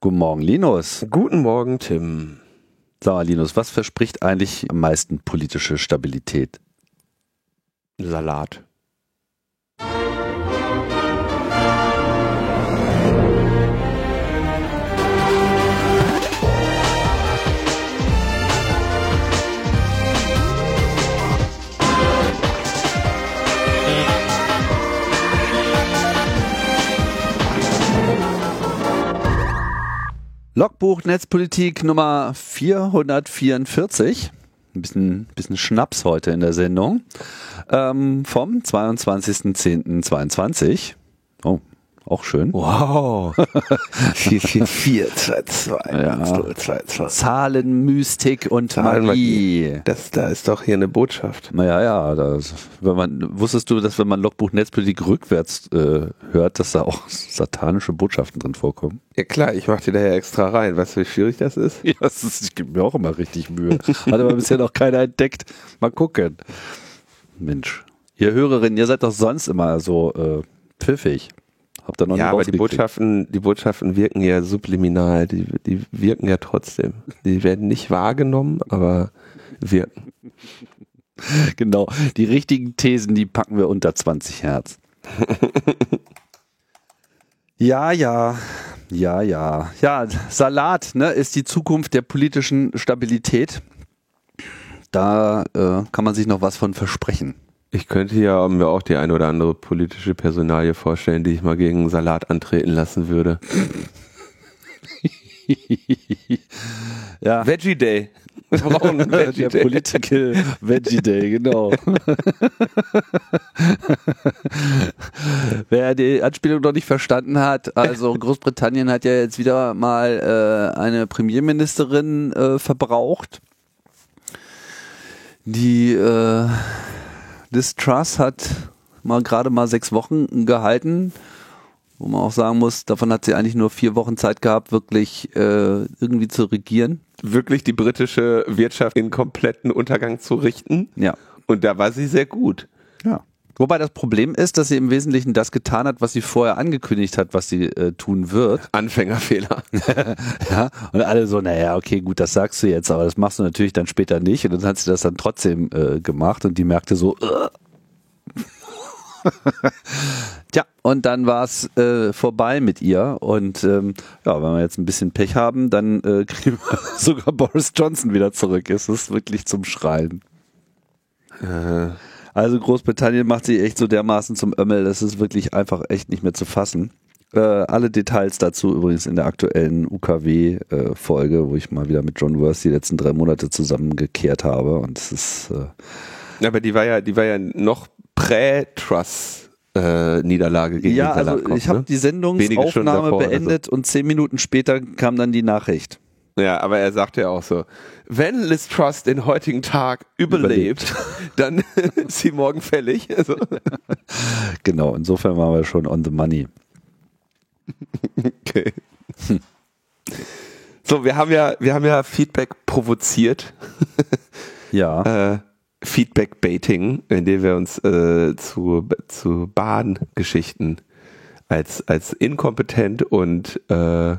Guten Morgen, Linus. Guten Morgen, Tim. Sag mal, Linus, was verspricht eigentlich am meisten politische Stabilität? Salat. Logbuch Netzpolitik Nummer 444. Ein bisschen, bisschen Schnaps heute in der Sendung. Ähm, vom 22.10.22. Oh, auch schön. Wow. 44422. Ja. 222. Zahlenmystik und Zahlenmagie. Magie. Das, da ist doch hier eine Botschaft. Naja, ja, das, wenn man, wusstest du, dass wenn man Logbuch Netzpolitik rückwärts äh, hört, dass da auch satanische Botschaften drin vorkommen? Ja klar, ich mach dir da ja extra rein. Weißt du, wie schwierig das ist? Ja, das ist, ich gebe mir auch immer richtig Mühe. Hat aber bisher noch keiner entdeckt. Mal gucken. Mensch, ihr Hörerinnen, ihr seid doch sonst immer so äh, pfiffig. Habt ihr noch Ja, aber die. Botschaften, die Botschaften wirken ja subliminal. Die, die wirken ja trotzdem. Die werden nicht wahrgenommen, aber wirken. Genau, die richtigen Thesen, die packen wir unter 20 Hertz. ja, ja, ja, ja. Ja, Salat ne, ist die Zukunft der politischen Stabilität. Da äh, kann man sich noch was von versprechen. Ich könnte ja mir auch die eine oder andere politische Personalie vorstellen, die ich mal gegen Salat antreten lassen würde. ja. Veggie Day. Wir brauchen einen Veggie Der Day. Political Veggie Day, genau. Wer die Anspielung noch nicht verstanden hat, also Großbritannien hat ja jetzt wieder mal äh, eine Premierministerin äh, verbraucht. Die äh, Liz Truss hat mal gerade mal sechs Wochen gehalten, wo man auch sagen muss, davon hat sie eigentlich nur vier Wochen Zeit gehabt, wirklich äh, irgendwie zu regieren. Wirklich die britische Wirtschaft in kompletten Untergang zu richten. Ja. Und da war sie sehr gut. Ja. Wobei das Problem ist, dass sie im Wesentlichen das getan hat, was sie vorher angekündigt hat, was sie äh, tun wird. Anfängerfehler. Ja. Und alle so, naja, okay, gut, das sagst du jetzt, aber das machst du natürlich dann später nicht. Und dann hat sie das dann trotzdem äh, gemacht und die merkte so, äh. Tja, und dann war es äh, vorbei mit ihr. Und ähm, ja, wenn wir jetzt ein bisschen Pech haben, dann äh, kriegen wir sogar Boris Johnson wieder zurück. Es ist wirklich zum Schreien. Äh, Also Großbritannien macht sich echt so dermaßen zum Ömmel, das ist wirklich einfach echt nicht mehr zu fassen. Äh, alle Details dazu übrigens in der aktuellen UKW-Folge, wo ich mal wieder mit John Worth die letzten drei Monate zusammengekehrt habe. Und es ist äh, aber die war ja, die war ja noch prä-Truss äh, Niederlage gegen ja, also ich habe die Wenige Stunden Sendungsaufnahme davor beendet und zehn Minuten später kam dann die Nachricht. Ja, aber er sagte ja auch so, wenn Liz Truss den heutigen Tag überlebt, dann ist sie morgen fällig. Also, Genau, insofern waren wir schon on the money. okay. So, wir haben ja, wir haben ja Feedback provoziert, Ja, äh, Feedback-Baiting, indem wir uns äh, zu, zu Bahngeschichten als, als inkompetent und, äh,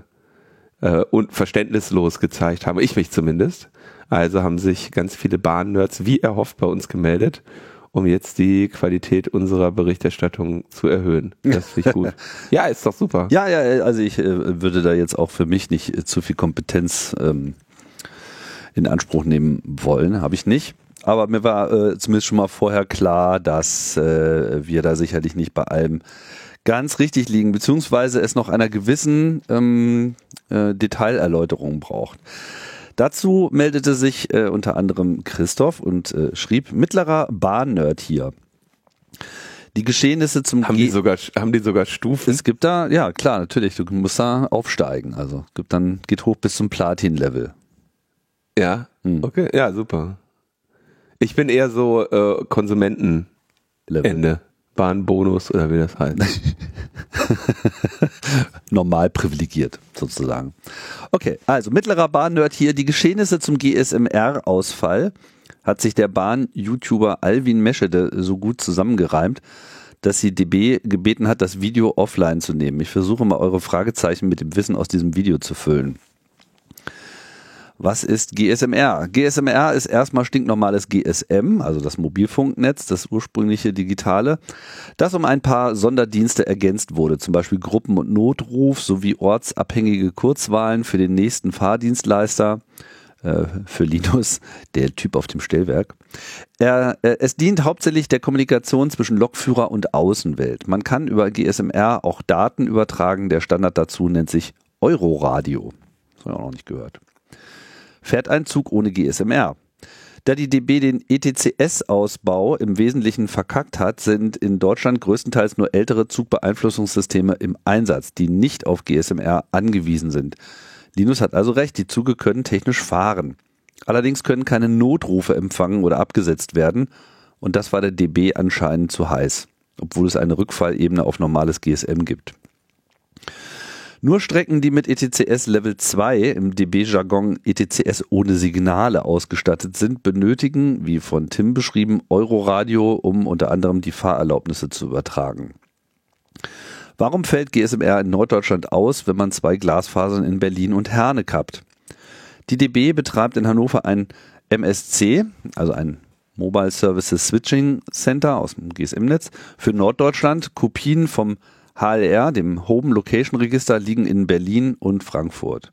äh, und verständnislos gezeigt haben. Ich mich zumindest. Also haben sich ganz viele Bahn-Nerds wie erhofft bei uns gemeldet, um jetzt die Qualität unserer Berichterstattung zu erhöhen. Das finde ich gut. ja, ist doch super. ja, ja, also ich äh, würde da jetzt auch für mich nicht äh, zu viel Kompetenz ähm, in Anspruch nehmen wollen, habe ich nicht. Aber mir war äh, zumindest schon mal vorher klar, dass äh, wir da sicherlich nicht bei allem ganz richtig liegen, beziehungsweise es noch einer gewissen ähm, äh, Detailerläuterung braucht. Dazu meldete sich äh, unter anderem Christoph und äh, schrieb, mittlerer Bahnnerd hier. Die Geschehnisse zum Haben Ge- die sogar, haben die sogar Stufen? es gibt da, ja klar, natürlich, du musst da aufsteigen. Also gibt dann, geht hoch bis zum Platin-Level. Ja, Hm. okay, ja, super. Ich bin eher so äh, Konsumentenende. Level. Bahnbonus oder wie das heißt. Normal privilegiert, sozusagen. Okay, also mittlerer Bahnnerd hier. Die Geschehnisse zum GSMR-Ausfall hat sich der Bahn-YouTuber Alvin Meschede so gut zusammengereimt, dass sie DB gebeten hat, das Video offline zu nehmen. Ich versuche mal eure Fragezeichen mit dem Wissen aus diesem Video zu füllen. Was ist GSMR? GSMR ist erstmal stinknormales GSM, also das Mobilfunknetz, das ursprüngliche digitale, das um ein paar Sonderdienste ergänzt wurde, zum Beispiel Gruppen- und Notruf sowie ortsabhängige Kurzwahlen für den nächsten Fahrdienstleister äh, für Linus, der Typ auf dem Stellwerk. Er, äh, es dient hauptsächlich der Kommunikation zwischen Lokführer und Außenwelt. Man kann über GSMR auch Daten übertragen. Der Standard dazu nennt sich Euroradio. Das habe ich auch noch nicht gehört fährt ein Zug ohne GSMR. Da die DB den ETCS-Ausbau im Wesentlichen verkackt hat, sind in Deutschland größtenteils nur ältere Zugbeeinflussungssysteme im Einsatz, die nicht auf GSMR angewiesen sind. Linus hat also recht, die Züge können technisch fahren. Allerdings können keine Notrufe empfangen oder abgesetzt werden und das war der DB anscheinend zu heiß, obwohl es eine Rückfallebene auf normales GSM gibt. Nur Strecken, die mit ETCS Level 2 im DB-Jargon ETCS ohne Signale ausgestattet sind, benötigen, wie von Tim beschrieben, Euroradio, um unter anderem die Fahrerlaubnisse zu übertragen. Warum fällt GSMR in Norddeutschland aus, wenn man zwei Glasfasern in Berlin und Herne kappt? Die DB betreibt in Hannover ein MSC, also ein Mobile Services Switching Center aus dem GSM-Netz für Norddeutschland. Kopien vom HLR, dem Home Location Register, liegen in Berlin und Frankfurt.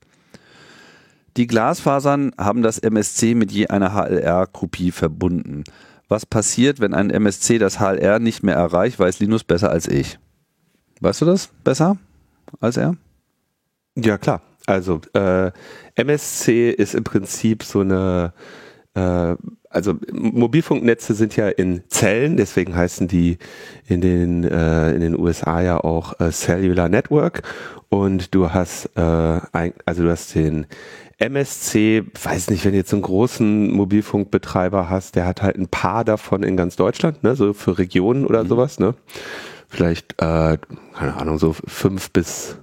Die Glasfasern haben das MSC mit je einer HLR-Kopie verbunden. Was passiert, wenn ein MSC das HLR nicht mehr erreicht, weiß Linus besser als ich. Weißt du das besser als er? Ja, klar. Also äh, MSC ist im Prinzip so eine äh, also Mobilfunknetze sind ja in Zellen, deswegen heißen die in den äh, in den USA ja auch äh, Cellular Network und du hast äh, ein, also du hast den MSC, weiß nicht, wenn du jetzt einen großen Mobilfunkbetreiber hast, der hat halt ein paar davon in ganz Deutschland, ne, so für Regionen oder mhm. sowas, ne? Vielleicht, äh, keine Ahnung, so fünf bis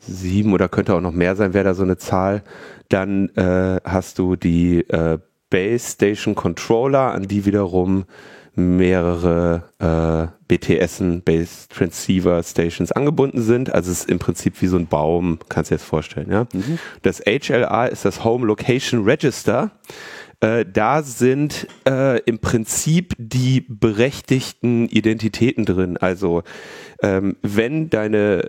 sieben oder könnte auch noch mehr sein, wäre da so eine Zahl. Dann äh, hast du die äh, Base Station Controller, an die wiederum mehrere äh, BTSen, Base Transceiver Stations angebunden sind. Also es ist im Prinzip wie so ein Baum, kannst du dir das vorstellen. Ja? Mhm. Das HLA ist das Home Location Register. Äh, da sind äh, im Prinzip die berechtigten Identitäten drin. Also ähm, wenn deine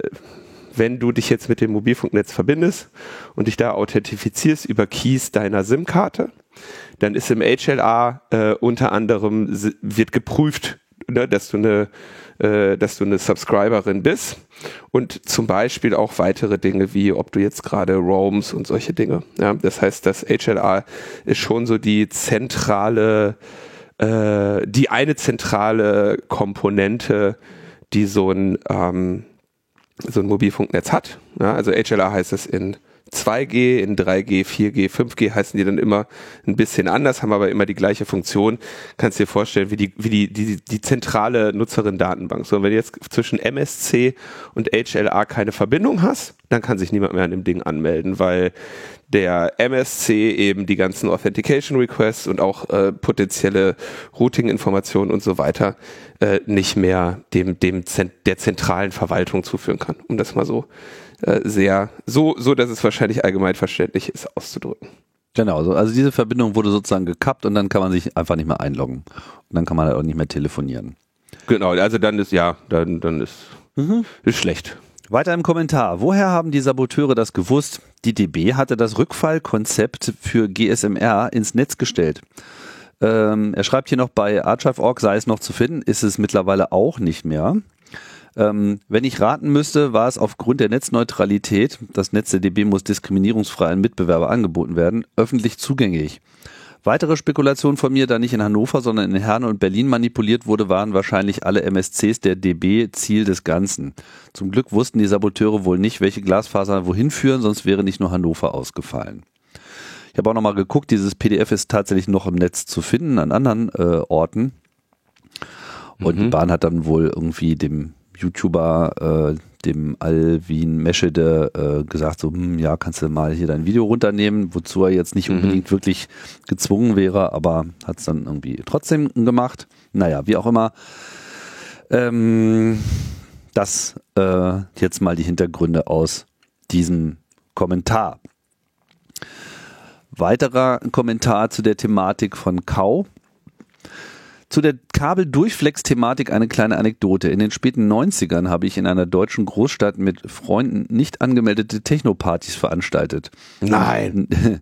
wenn du dich jetzt mit dem Mobilfunknetz verbindest und dich da authentifizierst über Keys deiner SIM-Karte, dann ist im HLA äh, unter anderem wird geprüft, ne, dass du eine äh, dass du eine Subscriberin bist und zum Beispiel auch weitere Dinge wie ob du jetzt gerade roams und solche Dinge. Ja, das heißt, das HLA ist schon so die zentrale, äh, die eine zentrale Komponente, die so ein ähm, so ein Mobilfunknetz hat. Ja, also HLA heißt es in 2G, in 3G, 4G, 5G heißen die dann immer ein bisschen anders, haben aber immer die gleiche Funktion. Kannst dir vorstellen, wie die, wie die, die, die zentrale Nutzerin-Datenbank. So, wenn du jetzt zwischen MSC und HLA keine Verbindung hast, dann kann sich niemand mehr an dem Ding anmelden, weil der MSC eben die ganzen Authentication Requests und auch äh, potenzielle Routing-Informationen und so weiter äh, nicht mehr dem, dem Zent der zentralen Verwaltung zuführen kann, um das mal so äh, sehr, so, so, dass es wahrscheinlich allgemein verständlich ist, auszudrücken. Genau, also diese Verbindung wurde sozusagen gekappt und dann kann man sich einfach nicht mehr einloggen. Und dann kann man halt auch nicht mehr telefonieren. Genau, also dann ist, ja, dann, dann ist, mhm. ist schlecht. Weiter im Kommentar. Woher haben die Saboteure das gewusst? Die DB hatte das Rückfallkonzept für GSMR ins Netz gestellt. Ähm, er schreibt hier noch bei Archive.org sei es noch zu finden, ist es mittlerweile auch nicht mehr. Ähm, wenn ich raten müsste, war es aufgrund der Netzneutralität, das Netz der DB muss diskriminierungsfrei an Mitbewerber angeboten werden, öffentlich zugänglich. Weitere Spekulationen von mir, da nicht in Hannover, sondern in Herne und Berlin manipuliert wurde, waren wahrscheinlich alle MSCs der DB Ziel des Ganzen. Zum Glück wussten die Saboteure wohl nicht, welche Glasfaser wohin führen, sonst wäre nicht nur Hannover ausgefallen. Ich habe auch nochmal geguckt, dieses PDF ist tatsächlich noch im Netz zu finden an anderen äh, Orten. Und mhm. die Bahn hat dann wohl irgendwie dem YouTuber, äh, dem Alvin Meschede, äh, gesagt, so, hm, ja, kannst du mal hier dein Video runternehmen, wozu er jetzt nicht mhm. unbedingt wirklich gezwungen wäre, aber hat es dann irgendwie trotzdem gemacht. Naja, wie auch immer. Ähm, das äh, jetzt mal die Hintergründe aus diesem Kommentar. Weiterer Kommentar zu der Thematik von Kau. Zu der Kabeldurchflex-Thematik eine kleine Anekdote. In den späten 90ern habe ich in einer deutschen Großstadt mit Freunden nicht angemeldete Techno-Partys veranstaltet. Nein.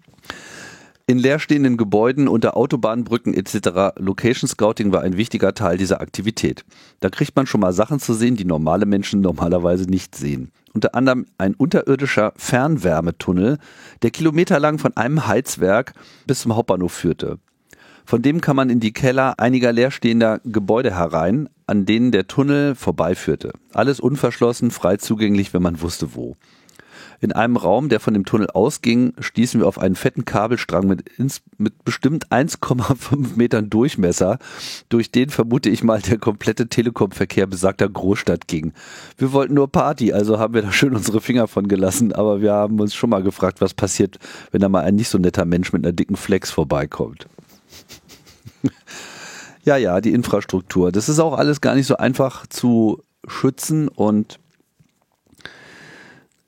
In leerstehenden Gebäuden, unter Autobahnbrücken etc. Location Scouting war ein wichtiger Teil dieser Aktivität. Da kriegt man schon mal Sachen zu sehen, die normale Menschen normalerweise nicht sehen. Unter anderem ein unterirdischer Fernwärmetunnel, der kilometerlang von einem Heizwerk bis zum Hauptbahnhof führte. Von dem kann man in die Keller einiger leerstehender Gebäude herein, an denen der Tunnel vorbeiführte. Alles unverschlossen, frei zugänglich, wenn man wusste wo. In einem Raum, der von dem Tunnel ausging, stießen wir auf einen fetten Kabelstrang mit, ins, mit bestimmt 1,5 Metern Durchmesser, durch den vermute ich mal der komplette Telekom-Verkehr besagter Großstadt ging. Wir wollten nur Party, also haben wir da schön unsere Finger von gelassen, aber wir haben uns schon mal gefragt, was passiert, wenn da mal ein nicht so netter Mensch mit einer dicken Flex vorbeikommt. Ja, ja, die Infrastruktur. Das ist auch alles gar nicht so einfach zu schützen und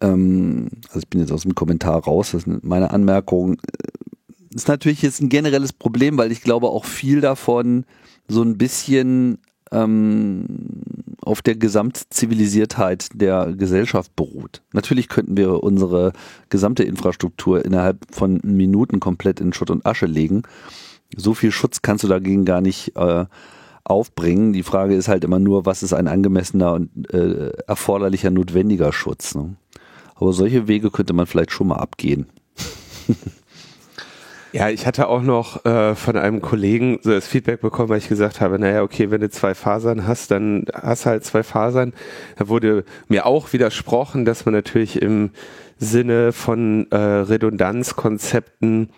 ähm, also ich bin jetzt aus dem Kommentar raus, das ist meine Anmerkung, ist natürlich jetzt ein generelles Problem, weil ich glaube auch viel davon so ein bisschen ähm, auf der Gesamtzivilisiertheit der Gesellschaft beruht. Natürlich könnten wir unsere gesamte Infrastruktur innerhalb von Minuten komplett in Schutt und Asche legen. So viel Schutz kannst du dagegen gar nicht äh, aufbringen. Die Frage ist halt immer nur, was ist ein angemessener und äh, erforderlicher, notwendiger Schutz. Ne? Aber solche Wege könnte man vielleicht schon mal abgehen. Ja, ich hatte auch noch äh, von einem Kollegen so das Feedback bekommen, weil ich gesagt habe, naja, okay, wenn du zwei Fasern hast, dann hast halt zwei Fasern. Da wurde mir auch widersprochen, dass man natürlich im Sinne von äh, Redundanzkonzepten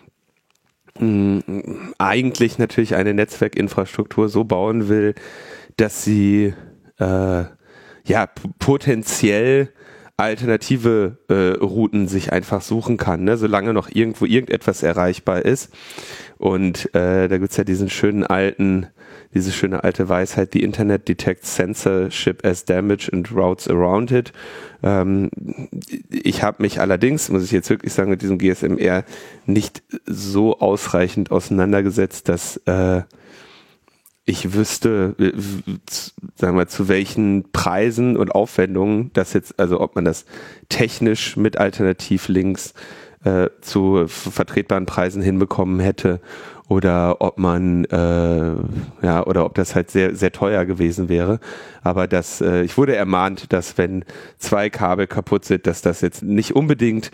eigentlich natürlich eine Netzwerkinfrastruktur so bauen will, dass sie äh, ja potenziell alternative äh, Routen sich einfach suchen kann, ne? solange noch irgendwo irgendetwas erreichbar ist. Und äh, da gibt's ja diesen schönen alten, diese schöne alte Weisheit, the Internet detects censorship as damage and routes around it. Ähm, ich habe mich allerdings, muss ich jetzt wirklich sagen, mit diesem GSMR nicht so ausreichend auseinandergesetzt, dass äh, ich wüsste, sagen wir, zu welchen Preisen und Aufwendungen das jetzt, also ob man das technisch mit Alternativlinks äh, zu vertretbaren Preisen hinbekommen hätte oder ob man äh, ja oder ob das halt sehr sehr teuer gewesen wäre aber das äh, ich wurde ermahnt dass wenn zwei Kabel kaputt sind dass das jetzt nicht unbedingt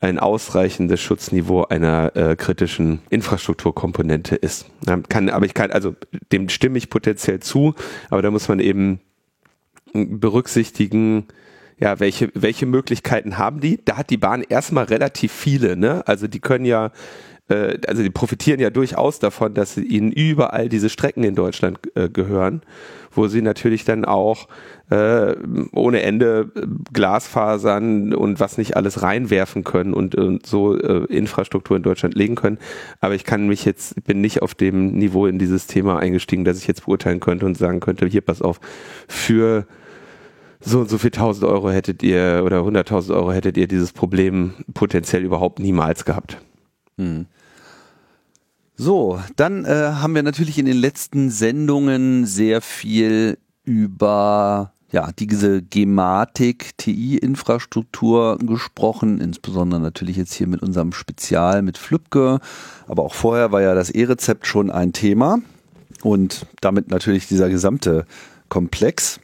ein ausreichendes Schutzniveau einer äh, kritischen Infrastrukturkomponente ist kann aber ich kann also dem stimme ich potenziell zu aber da muss man eben berücksichtigen ja, welche, welche Möglichkeiten haben die? Da hat die Bahn erstmal relativ viele, ne? Also die können ja äh, also die profitieren ja durchaus davon, dass ihnen überall diese Strecken in Deutschland äh, gehören, wo sie natürlich dann auch äh, ohne Ende äh, Glasfasern und was nicht alles reinwerfen können und, und so äh, Infrastruktur in Deutschland legen können. Aber ich kann mich jetzt, bin nicht auf dem Niveau in dieses Thema eingestiegen, dass ich jetzt beurteilen könnte und sagen könnte, hier pass auf, für so und so viel tausend Euro hättet ihr oder hunderttausend Euro hättet ihr dieses Problem potenziell überhaupt niemals gehabt. Hm. So, dann äh, haben wir natürlich in den letzten Sendungen sehr viel über ja, diese Gematik TI-Infrastruktur gesprochen, insbesondere natürlich jetzt hier mit unserem Spezial mit Flübke, aber auch vorher war ja das E-Rezept schon ein Thema und damit natürlich dieser gesamte Komplex.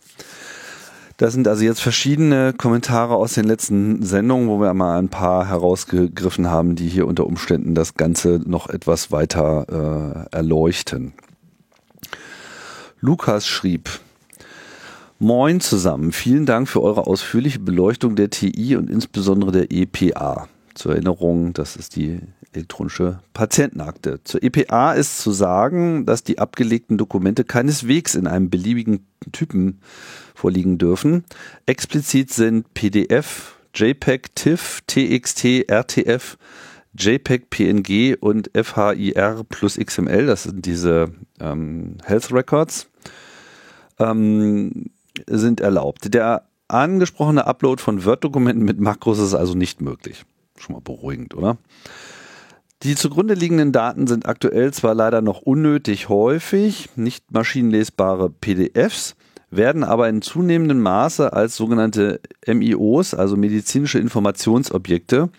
Das sind also jetzt verschiedene Kommentare aus den letzten Sendungen, wo wir mal ein paar herausgegriffen haben, die hier unter Umständen das Ganze noch etwas weiter äh, erleuchten. Lukas schrieb, Moin zusammen, vielen Dank für eure ausführliche Beleuchtung der TI und insbesondere der EPA. Zur Erinnerung, das ist die elektronische Patientenakte. Zur EPA ist zu sagen, dass die abgelegten Dokumente keineswegs in einem beliebigen Typen vorliegen dürfen. Explizit sind PDF, JPEG, TIFF, TXT, RTF, JPEG, PNG und FHIR plus XML. Das sind diese ähm, Health Records. ähm, sind erlaubt. Der angesprochene Upload von Word-Dokumenten mit Makros ist also nicht möglich. Schon mal beruhigend, oder? Die zugrunde liegenden Daten sind aktuell zwar leider noch unnötig häufig, nicht maschinenlesbare PDFs, werden aber in zunehmendem Maße als sogenannte MIOs, also medizinische Informationsobjekte,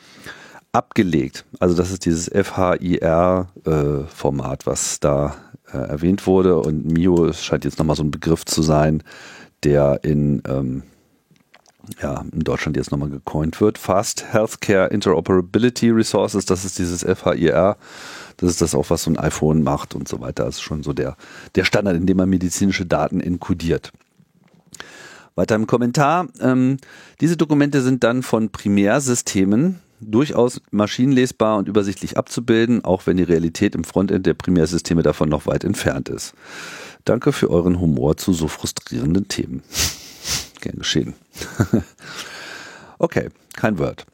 abgelegt. Also das ist dieses FHIR-Format, äh, was da äh, erwähnt wurde. Und MIO scheint jetzt nochmal so ein Begriff zu sein, der in, ähm, ja, in Deutschland jetzt nochmal gecoint wird. Fast Healthcare Interoperability Resources, das ist dieses FHIR. Das ist das auch, was so ein iPhone macht und so weiter. Das ist schon so der, der Standard, in dem man medizinische Daten enkodiert. Weiter im Kommentar. Ähm, diese Dokumente sind dann von Primärsystemen durchaus maschinenlesbar und übersichtlich abzubilden, auch wenn die Realität im Frontend der Primärsysteme davon noch weit entfernt ist. Danke für euren Humor zu so frustrierenden Themen. Gern geschehen. okay, kein Word.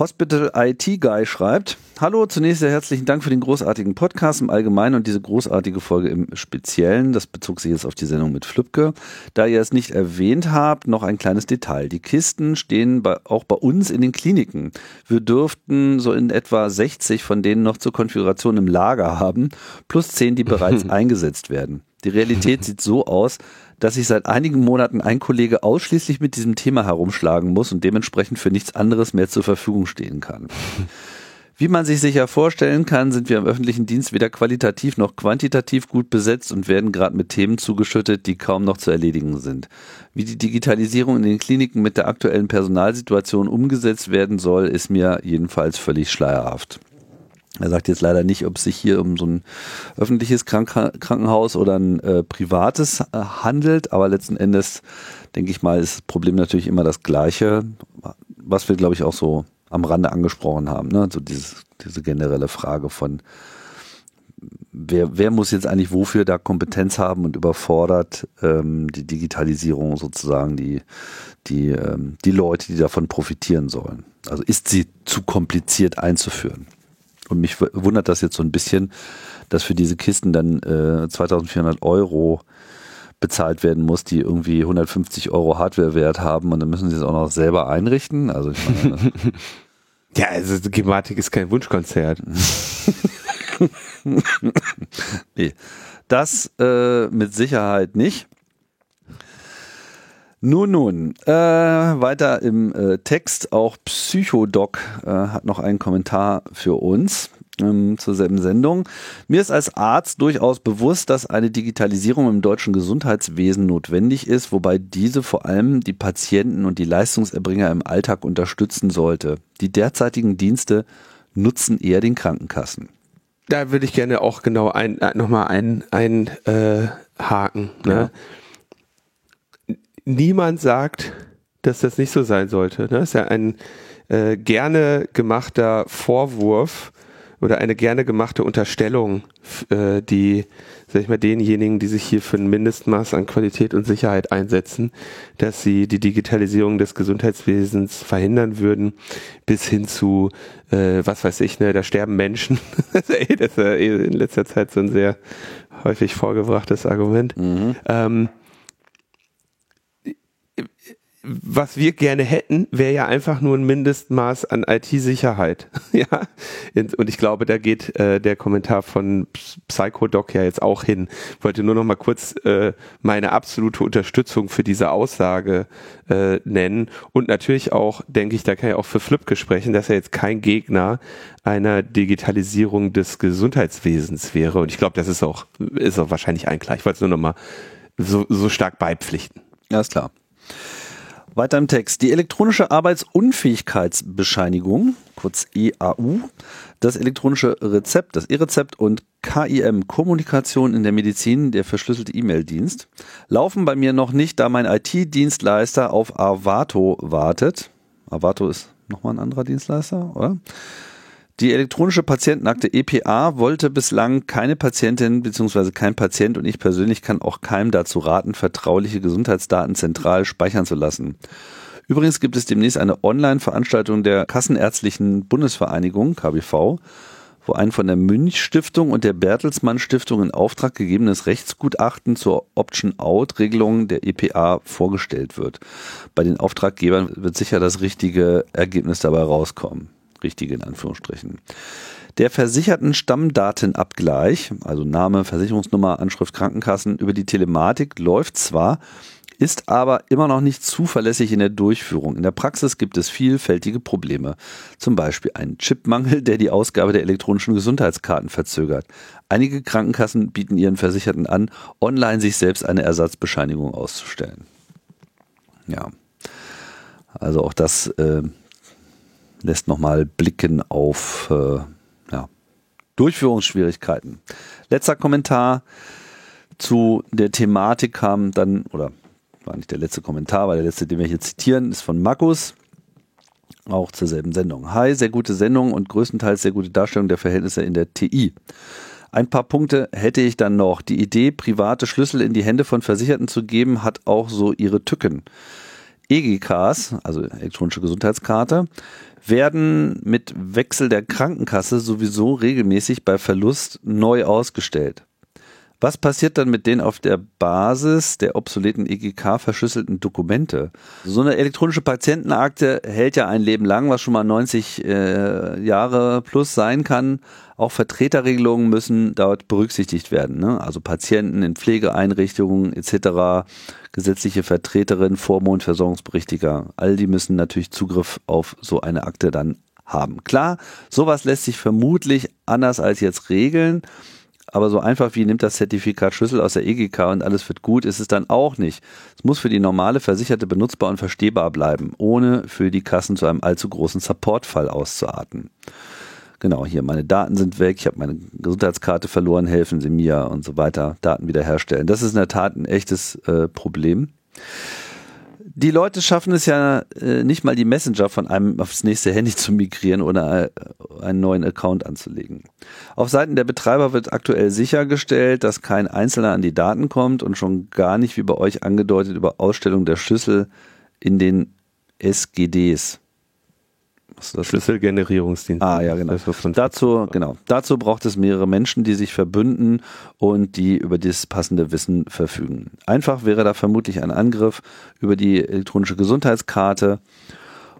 Hospital IT Guy schreibt, Hallo, zunächst sehr herzlichen Dank für den großartigen Podcast im Allgemeinen und diese großartige Folge im Speziellen. Das bezog sich jetzt auf die Sendung mit Flübke. Da ihr es nicht erwähnt habt, noch ein kleines Detail. Die Kisten stehen bei, auch bei uns in den Kliniken. Wir dürften so in etwa 60 von denen noch zur Konfiguration im Lager haben, plus 10, die bereits eingesetzt werden. Die Realität sieht so aus, dass sich seit einigen Monaten ein Kollege ausschließlich mit diesem Thema herumschlagen muss und dementsprechend für nichts anderes mehr zur Verfügung stehen kann. Wie man sich sicher vorstellen kann, sind wir im öffentlichen Dienst weder qualitativ noch quantitativ gut besetzt und werden gerade mit Themen zugeschüttet, die kaum noch zu erledigen sind. Wie die Digitalisierung in den Kliniken mit der aktuellen Personalsituation umgesetzt werden soll, ist mir jedenfalls völlig schleierhaft. Er sagt jetzt leider nicht, ob es sich hier um so ein öffentliches Krank Krankenhaus oder ein äh, privates äh, handelt, aber letzten Endes denke ich mal, ist das Problem natürlich immer das gleiche, was wir glaube ich auch so am Rande angesprochen haben. Ne? So dieses, diese generelle Frage von, wer, wer muss jetzt eigentlich wofür da Kompetenz haben und überfordert ähm, die Digitalisierung sozusagen die, die, ähm, die Leute, die davon profitieren sollen. Also ist sie zu kompliziert einzuführen? Und mich wundert das jetzt so ein bisschen, dass für diese Kisten dann äh, 2400 Euro bezahlt werden muss, die irgendwie 150 Euro Hardware-Wert haben und dann müssen sie es auch noch selber einrichten. Also ich meine, ja, also die Gematik ist kein Wunschkonzert. nee, das äh, mit Sicherheit nicht. Nun, nun, äh, weiter im äh, Text, auch Psychodoc äh, hat noch einen Kommentar für uns ähm, zur selben Sendung. Mir ist als Arzt durchaus bewusst, dass eine Digitalisierung im deutschen Gesundheitswesen notwendig ist, wobei diese vor allem die Patienten und die Leistungserbringer im Alltag unterstützen sollte. Die derzeitigen Dienste nutzen eher den Krankenkassen. Da würde ich gerne auch genau ein, äh, nochmal ein, ein äh, Haken. Ne? Ja. Niemand sagt, dass das nicht so sein sollte. Ne? Das ist ja ein äh, gerne gemachter Vorwurf oder eine gerne gemachte Unterstellung, äh, die, sag ich mal, denjenigen, die sich hier für ein Mindestmaß an Qualität und Sicherheit einsetzen, dass sie die Digitalisierung des Gesundheitswesens verhindern würden, bis hin zu, äh, was weiß ich, ne, da sterben Menschen. das ist ja eh in letzter Zeit so ein sehr häufig vorgebrachtes Argument. Mhm. Ähm, was wir gerne hätten, wäre ja einfach nur ein Mindestmaß an IT-Sicherheit. ja. Und ich glaube, da geht äh, der Kommentar von Psychodoc ja jetzt auch hin. Ich wollte nur noch mal kurz äh, meine absolute Unterstützung für diese Aussage äh, nennen. Und natürlich auch, denke ich, da kann ich auch für Flipke sprechen, dass er jetzt kein Gegner einer Digitalisierung des Gesundheitswesens wäre. Und ich glaube, das ist auch, ist auch wahrscheinlich ein klar. Ich wollte es nur noch mal so, so stark beipflichten. Ja, ist klar. Weiter im Text. Die elektronische Arbeitsunfähigkeitsbescheinigung, kurz EAU, das elektronische Rezept, das E-Rezept und KIM, Kommunikation in der Medizin, der verschlüsselte E-Mail-Dienst, laufen bei mir noch nicht, da mein IT-Dienstleister auf Avato wartet. Avato ist nochmal ein anderer Dienstleister, oder? Die elektronische Patientenakte EPA wollte bislang keine Patientin bzw. kein Patient und ich persönlich kann auch keinem dazu raten, vertrauliche Gesundheitsdaten zentral speichern zu lassen. Übrigens gibt es demnächst eine Online-Veranstaltung der Kassenärztlichen Bundesvereinigung, KBV, wo ein von der Münch Stiftung und der Bertelsmann Stiftung in Auftrag gegebenes Rechtsgutachten zur Option-Out-Regelung der EPA vorgestellt wird. Bei den Auftraggebern wird sicher das richtige Ergebnis dabei rauskommen. Richtige in Anführungsstrichen. Der versicherten Stammdatenabgleich, also Name, Versicherungsnummer, Anschrift Krankenkassen über die Telematik läuft zwar, ist aber immer noch nicht zuverlässig in der Durchführung. In der Praxis gibt es vielfältige Probleme. Zum Beispiel einen Chipmangel, der die Ausgabe der elektronischen Gesundheitskarten verzögert. Einige Krankenkassen bieten ihren Versicherten an, online sich selbst eine Ersatzbescheinigung auszustellen. Ja, also auch das äh, lässt nochmal blicken auf äh, ja, Durchführungsschwierigkeiten. Letzter Kommentar zu der Thematik kam dann, oder war nicht der letzte Kommentar, weil der letzte, den wir hier zitieren, ist von Markus. Auch zur selben Sendung. Hi, sehr gute Sendung und größtenteils sehr gute Darstellung der Verhältnisse in der TI. Ein paar Punkte hätte ich dann noch. Die Idee, private Schlüssel in die Hände von Versicherten zu geben, hat auch so ihre Tücken. EGKs, also elektronische Gesundheitskarte, werden mit Wechsel der Krankenkasse sowieso regelmäßig bei Verlust neu ausgestellt. Was passiert dann mit den auf der Basis der obsoleten EGK verschlüsselten Dokumente? So eine elektronische Patientenakte hält ja ein Leben lang, was schon mal 90 äh, Jahre plus sein kann. Auch Vertreterregelungen müssen dort berücksichtigt werden. Ne? Also Patienten in Pflegeeinrichtungen etc., gesetzliche Vertreterin, Vormondversorgungsberichtiger, all die müssen natürlich Zugriff auf so eine Akte dann haben. Klar, sowas lässt sich vermutlich anders als jetzt regeln. Aber so einfach wie nimmt das Zertifikat Schlüssel aus der EGK und alles wird gut, ist es dann auch nicht. Es muss für die normale Versicherte benutzbar und verstehbar bleiben, ohne für die Kassen zu einem allzu großen Supportfall auszuarten. Genau, hier meine Daten sind weg, ich habe meine Gesundheitskarte verloren, helfen Sie mir und so weiter, Daten wiederherstellen. Das ist in der Tat ein echtes äh, Problem die Leute schaffen es ja äh, nicht mal die Messenger von einem aufs nächste Handy zu migrieren oder äh, einen neuen Account anzulegen. Auf Seiten der Betreiber wird aktuell sichergestellt, dass kein Einzelner an die Daten kommt und schon gar nicht, wie bei euch angedeutet, über Ausstellung der Schlüssel in den SGDs. Schlüsselgenerierungsdienst. Ah, ja, genau. Dazu, genau. Dazu braucht es mehrere Menschen, die sich verbünden und die über das passende Wissen verfügen. Einfach wäre da vermutlich ein Angriff über die elektronische Gesundheitskarte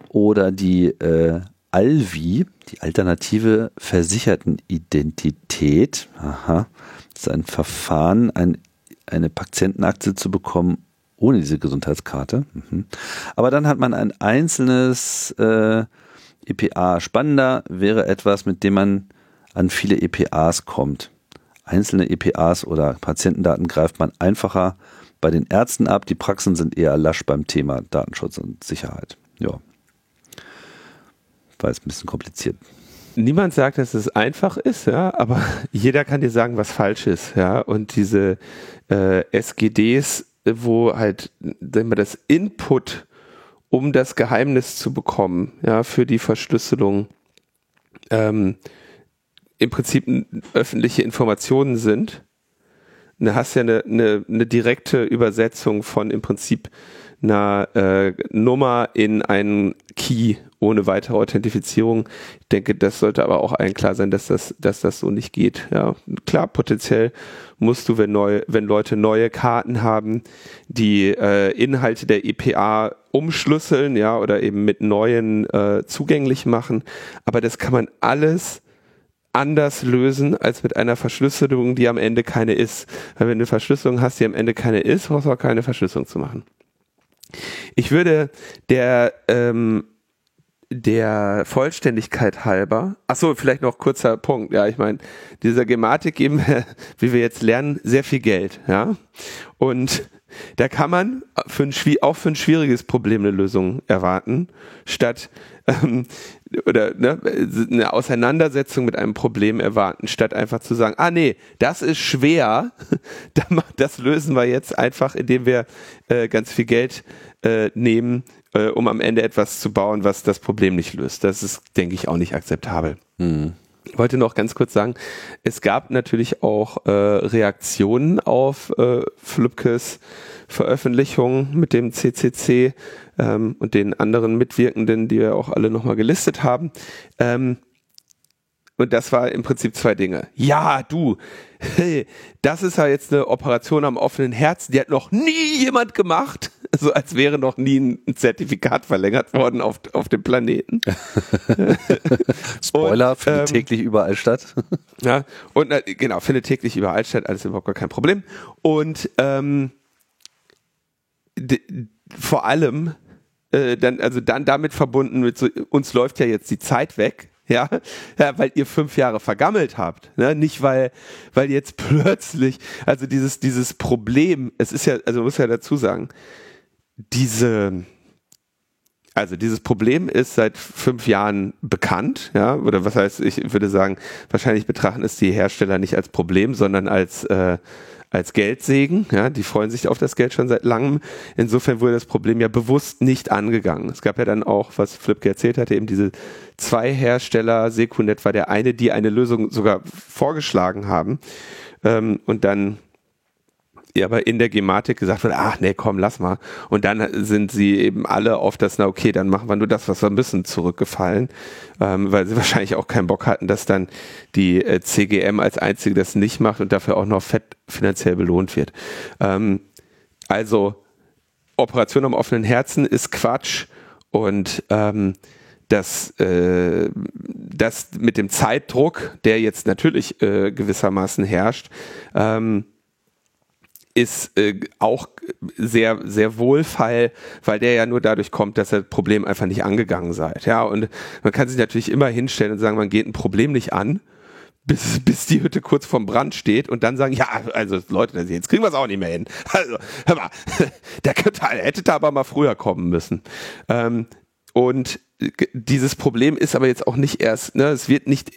oder die äh, Alvi, die alternative Versichertenidentität. Aha. Das ist ein Verfahren, ein, eine Patientenakte zu bekommen ohne diese Gesundheitskarte. Mhm. Aber dann hat man ein einzelnes äh, EPA. Spannender wäre etwas, mit dem man an viele EPAs kommt. Einzelne EPAs oder Patientendaten greift man einfacher bei den Ärzten ab. Die Praxen sind eher lasch beim Thema Datenschutz und Sicherheit. Ja. War jetzt ein bisschen kompliziert. Niemand sagt, dass es einfach ist, ja, aber jeder kann dir sagen, was falsch ist, ja. Und diese äh, SGDs, wo halt wenn das Input um das Geheimnis zu bekommen, ja, für die Verschlüsselung, ähm, im Prinzip öffentliche Informationen sind. Du hast ja eine, eine, eine direkte Übersetzung von im Prinzip einer äh, Nummer in einen Key ohne weitere Authentifizierung. Ich denke, das sollte aber auch allen klar sein, dass das, dass das so nicht geht. Ja, klar, potenziell musst du, wenn neu, wenn Leute neue Karten haben, die äh, Inhalte der EPA umschlüsseln, ja, oder eben mit neuen äh, zugänglich machen. Aber das kann man alles anders lösen als mit einer Verschlüsselung, die am Ende keine ist. Weil wenn du eine Verschlüsselung hast, die am Ende keine ist, brauchst du auch keine Verschlüsselung zu machen. Ich würde der ähm, der Vollständigkeit halber, ach so, vielleicht noch kurzer Punkt, ja, ich meine, dieser Gematik geben wie wir jetzt lernen, sehr viel Geld, ja, und da kann man für ein, auch für ein schwieriges Problem eine Lösung erwarten, statt ähm, oder ne, eine Auseinandersetzung mit einem Problem erwarten, statt einfach zu sagen, ah nee, das ist schwer, das lösen wir jetzt einfach, indem wir äh, ganz viel Geld äh, nehmen, äh, um am Ende etwas zu bauen, was das Problem nicht löst. Das ist, denke ich, auch nicht akzeptabel. Mhm. Ich wollte noch ganz kurz sagen, es gab natürlich auch äh, Reaktionen auf äh, Flübkes Veröffentlichung mit dem CCC ähm, und den anderen Mitwirkenden, die wir auch alle nochmal gelistet haben. Ähm, und das war im Prinzip zwei Dinge. Ja, du, hey, das ist ja jetzt eine Operation am offenen Herzen, die hat noch nie jemand gemacht. So als wäre noch nie ein Zertifikat verlängert worden auf, auf dem Planeten. Spoiler, und, findet ähm, täglich überall statt. ja, und äh, genau, findet täglich überall statt, alles überhaupt gar kein Problem. Und ähm, vor allem äh, dann, also dann damit verbunden mit so, uns läuft ja jetzt die Zeit weg ja, ja, weil ihr fünf Jahre vergammelt habt, ne? nicht weil, weil jetzt plötzlich, also dieses, dieses Problem, es ist ja, also muss ja dazu sagen, diese, also dieses Problem ist seit fünf Jahren bekannt, ja, oder was heißt, ich würde sagen, wahrscheinlich betrachten es die Hersteller nicht als Problem, sondern als äh, als Geldsegen. Ja, die freuen sich auf das Geld schon seit langem. Insofern wurde das Problem ja bewusst nicht angegangen. Es gab ja dann auch, was Flipke erzählt hatte, eben diese zwei Hersteller, Secunet war der eine, die eine Lösung sogar vorgeschlagen haben. Ähm, und dann ja, aber in der Gematik gesagt wird, ach nee, komm, lass mal. Und dann sind sie eben alle auf das, na okay, dann machen wir nur das, was wir müssen, zurückgefallen, ähm, weil sie wahrscheinlich auch keinen Bock hatten, dass dann die äh, CGM als einzige das nicht macht und dafür auch noch fett finanziell belohnt wird. Ähm, also Operation am offenen Herzen ist Quatsch und ähm, das, äh, das mit dem Zeitdruck, der jetzt natürlich äh, gewissermaßen herrscht, ähm, ist äh, auch sehr, sehr wohlfeil, weil der ja nur dadurch kommt, dass das Problem einfach nicht angegangen seid. Ja, und man kann sich natürlich immer hinstellen und sagen, man geht ein Problem nicht an, bis, bis die Hütte kurz vorm Brand steht und dann sagen, ja, also Leute, jetzt kriegen wir es auch nicht mehr hin. Also, hör mal, der hätte da aber mal früher kommen müssen. Ähm, und dieses Problem ist aber jetzt auch nicht erst, ne, es wird nicht,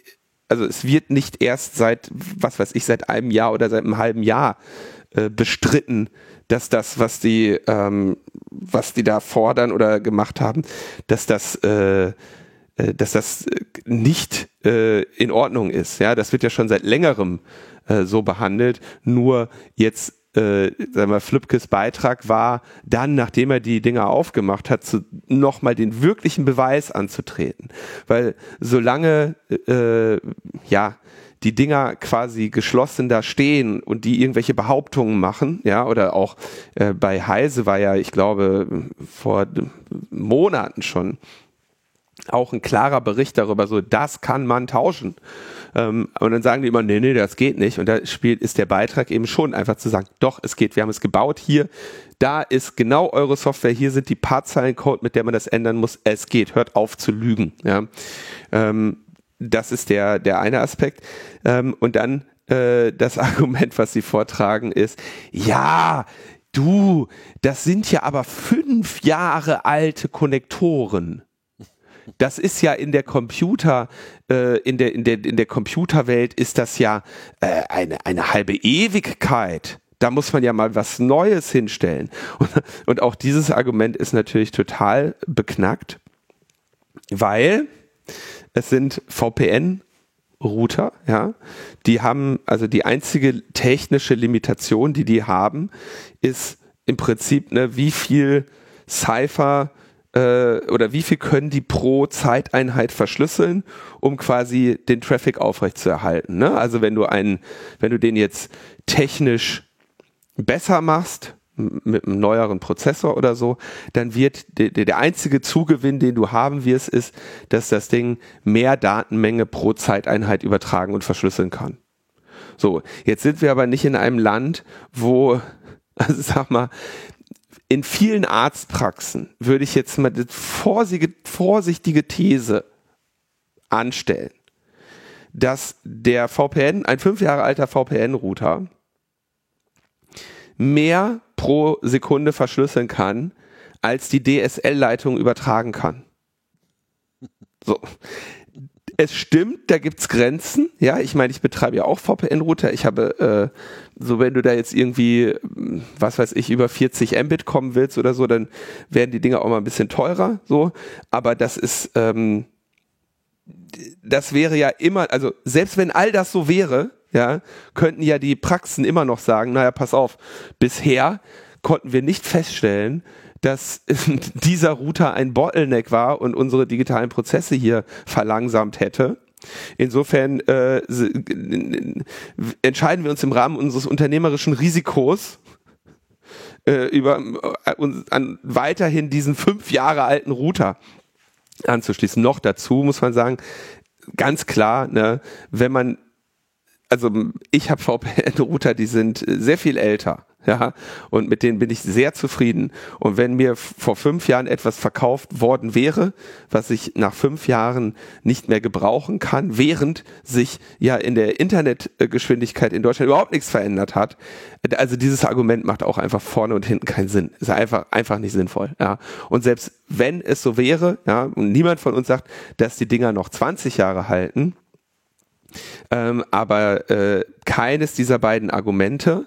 also es wird nicht erst seit, was weiß ich, seit einem Jahr oder seit einem halben Jahr äh, bestritten, dass das, was die, ähm, was die da fordern oder gemacht haben, dass das, äh, äh, dass das nicht äh, in Ordnung ist. Ja, das wird ja schon seit längerem äh, so behandelt. Nur jetzt äh, sagen wir, Flipkes Beitrag war, dann, nachdem er die Dinger aufgemacht hat, nochmal den wirklichen Beweis anzutreten. Weil solange, äh, ja, die Dinger quasi geschlossen da stehen und die irgendwelche Behauptungen machen, ja, oder auch äh, bei Heise war ja, ich glaube, vor Monaten schon auch ein klarer Bericht darüber, so das kann man tauschen. Ähm, und dann sagen die immer, nee, nee, das geht nicht. Und da spielt ist der Beitrag eben schon einfach zu sagen, doch, es geht, wir haben es gebaut hier, da ist genau eure Software, hier sind die Partzeilencode, mit der man das ändern muss, es geht, hört auf zu lügen. Ja. Ähm, das ist der, der eine Aspekt. Ähm, und dann äh, das Argument, was sie vortragen, ist, ja, du, das sind ja aber fünf Jahre alte Konnektoren. Das ist ja in der Computer, äh, in der, in der, in der Computerwelt ist das ja äh, eine, eine halbe Ewigkeit. Da muss man ja mal was Neues hinstellen. Und, und auch dieses Argument ist natürlich total beknackt, weil es sind VPN Router, ja. Die haben, also die einzige technische Limitation, die die haben, ist im Prinzip, ne, wie viel Cypher äh, oder wie viel können die pro Zeiteinheit verschlüsseln, um quasi den Traffic aufrechtzuerhalten. Ne? Also wenn du einen, wenn du den jetzt technisch besser machst, mit einem neueren Prozessor oder so, dann wird der, der einzige Zugewinn, den du haben wirst, ist, dass das Ding mehr Datenmenge pro Zeiteinheit übertragen und verschlüsseln kann. So, jetzt sind wir aber nicht in einem Land, wo, also sag mal, in vielen Arztpraxen würde ich jetzt mal die vorsichtige These anstellen, dass der VPN, ein fünf Jahre alter VPN-Router, mehr pro Sekunde verschlüsseln kann, als die DSL-Leitung übertragen kann. So. Es stimmt, da gibt's Grenzen. Ja, ich meine, ich betreibe ja auch VPN-Router. Ich habe, äh, so wenn du da jetzt irgendwie, was weiß ich, über 40 Mbit kommen willst oder so, dann werden die Dinge auch mal ein bisschen teurer. So, aber das ist, ähm, das wäre ja immer, also selbst wenn all das so wäre, ja, könnten ja die Praxen immer noch sagen, naja, pass auf, bisher konnten wir nicht feststellen, dass dieser Router ein Bottleneck war und unsere digitalen Prozesse hier verlangsamt hätte. Insofern äh, entscheiden wir uns im Rahmen unseres unternehmerischen Risikos äh, über äh, uns an weiterhin diesen fünf Jahre alten Router anzuschließen. Noch dazu muss man sagen, ganz klar, ne, wenn man also ich habe VPN-Router, die sind sehr viel älter ja, und mit denen bin ich sehr zufrieden. Und wenn mir vor fünf Jahren etwas verkauft worden wäre, was ich nach fünf Jahren nicht mehr gebrauchen kann, während sich ja in der Internetgeschwindigkeit in Deutschland überhaupt nichts verändert hat, also dieses Argument macht auch einfach vorne und hinten keinen Sinn. Ist einfach, einfach nicht sinnvoll, ja. Und selbst wenn es so wäre, ja, und niemand von uns sagt, dass die Dinger noch 20 Jahre halten, ähm, aber äh, keines dieser beiden Argumente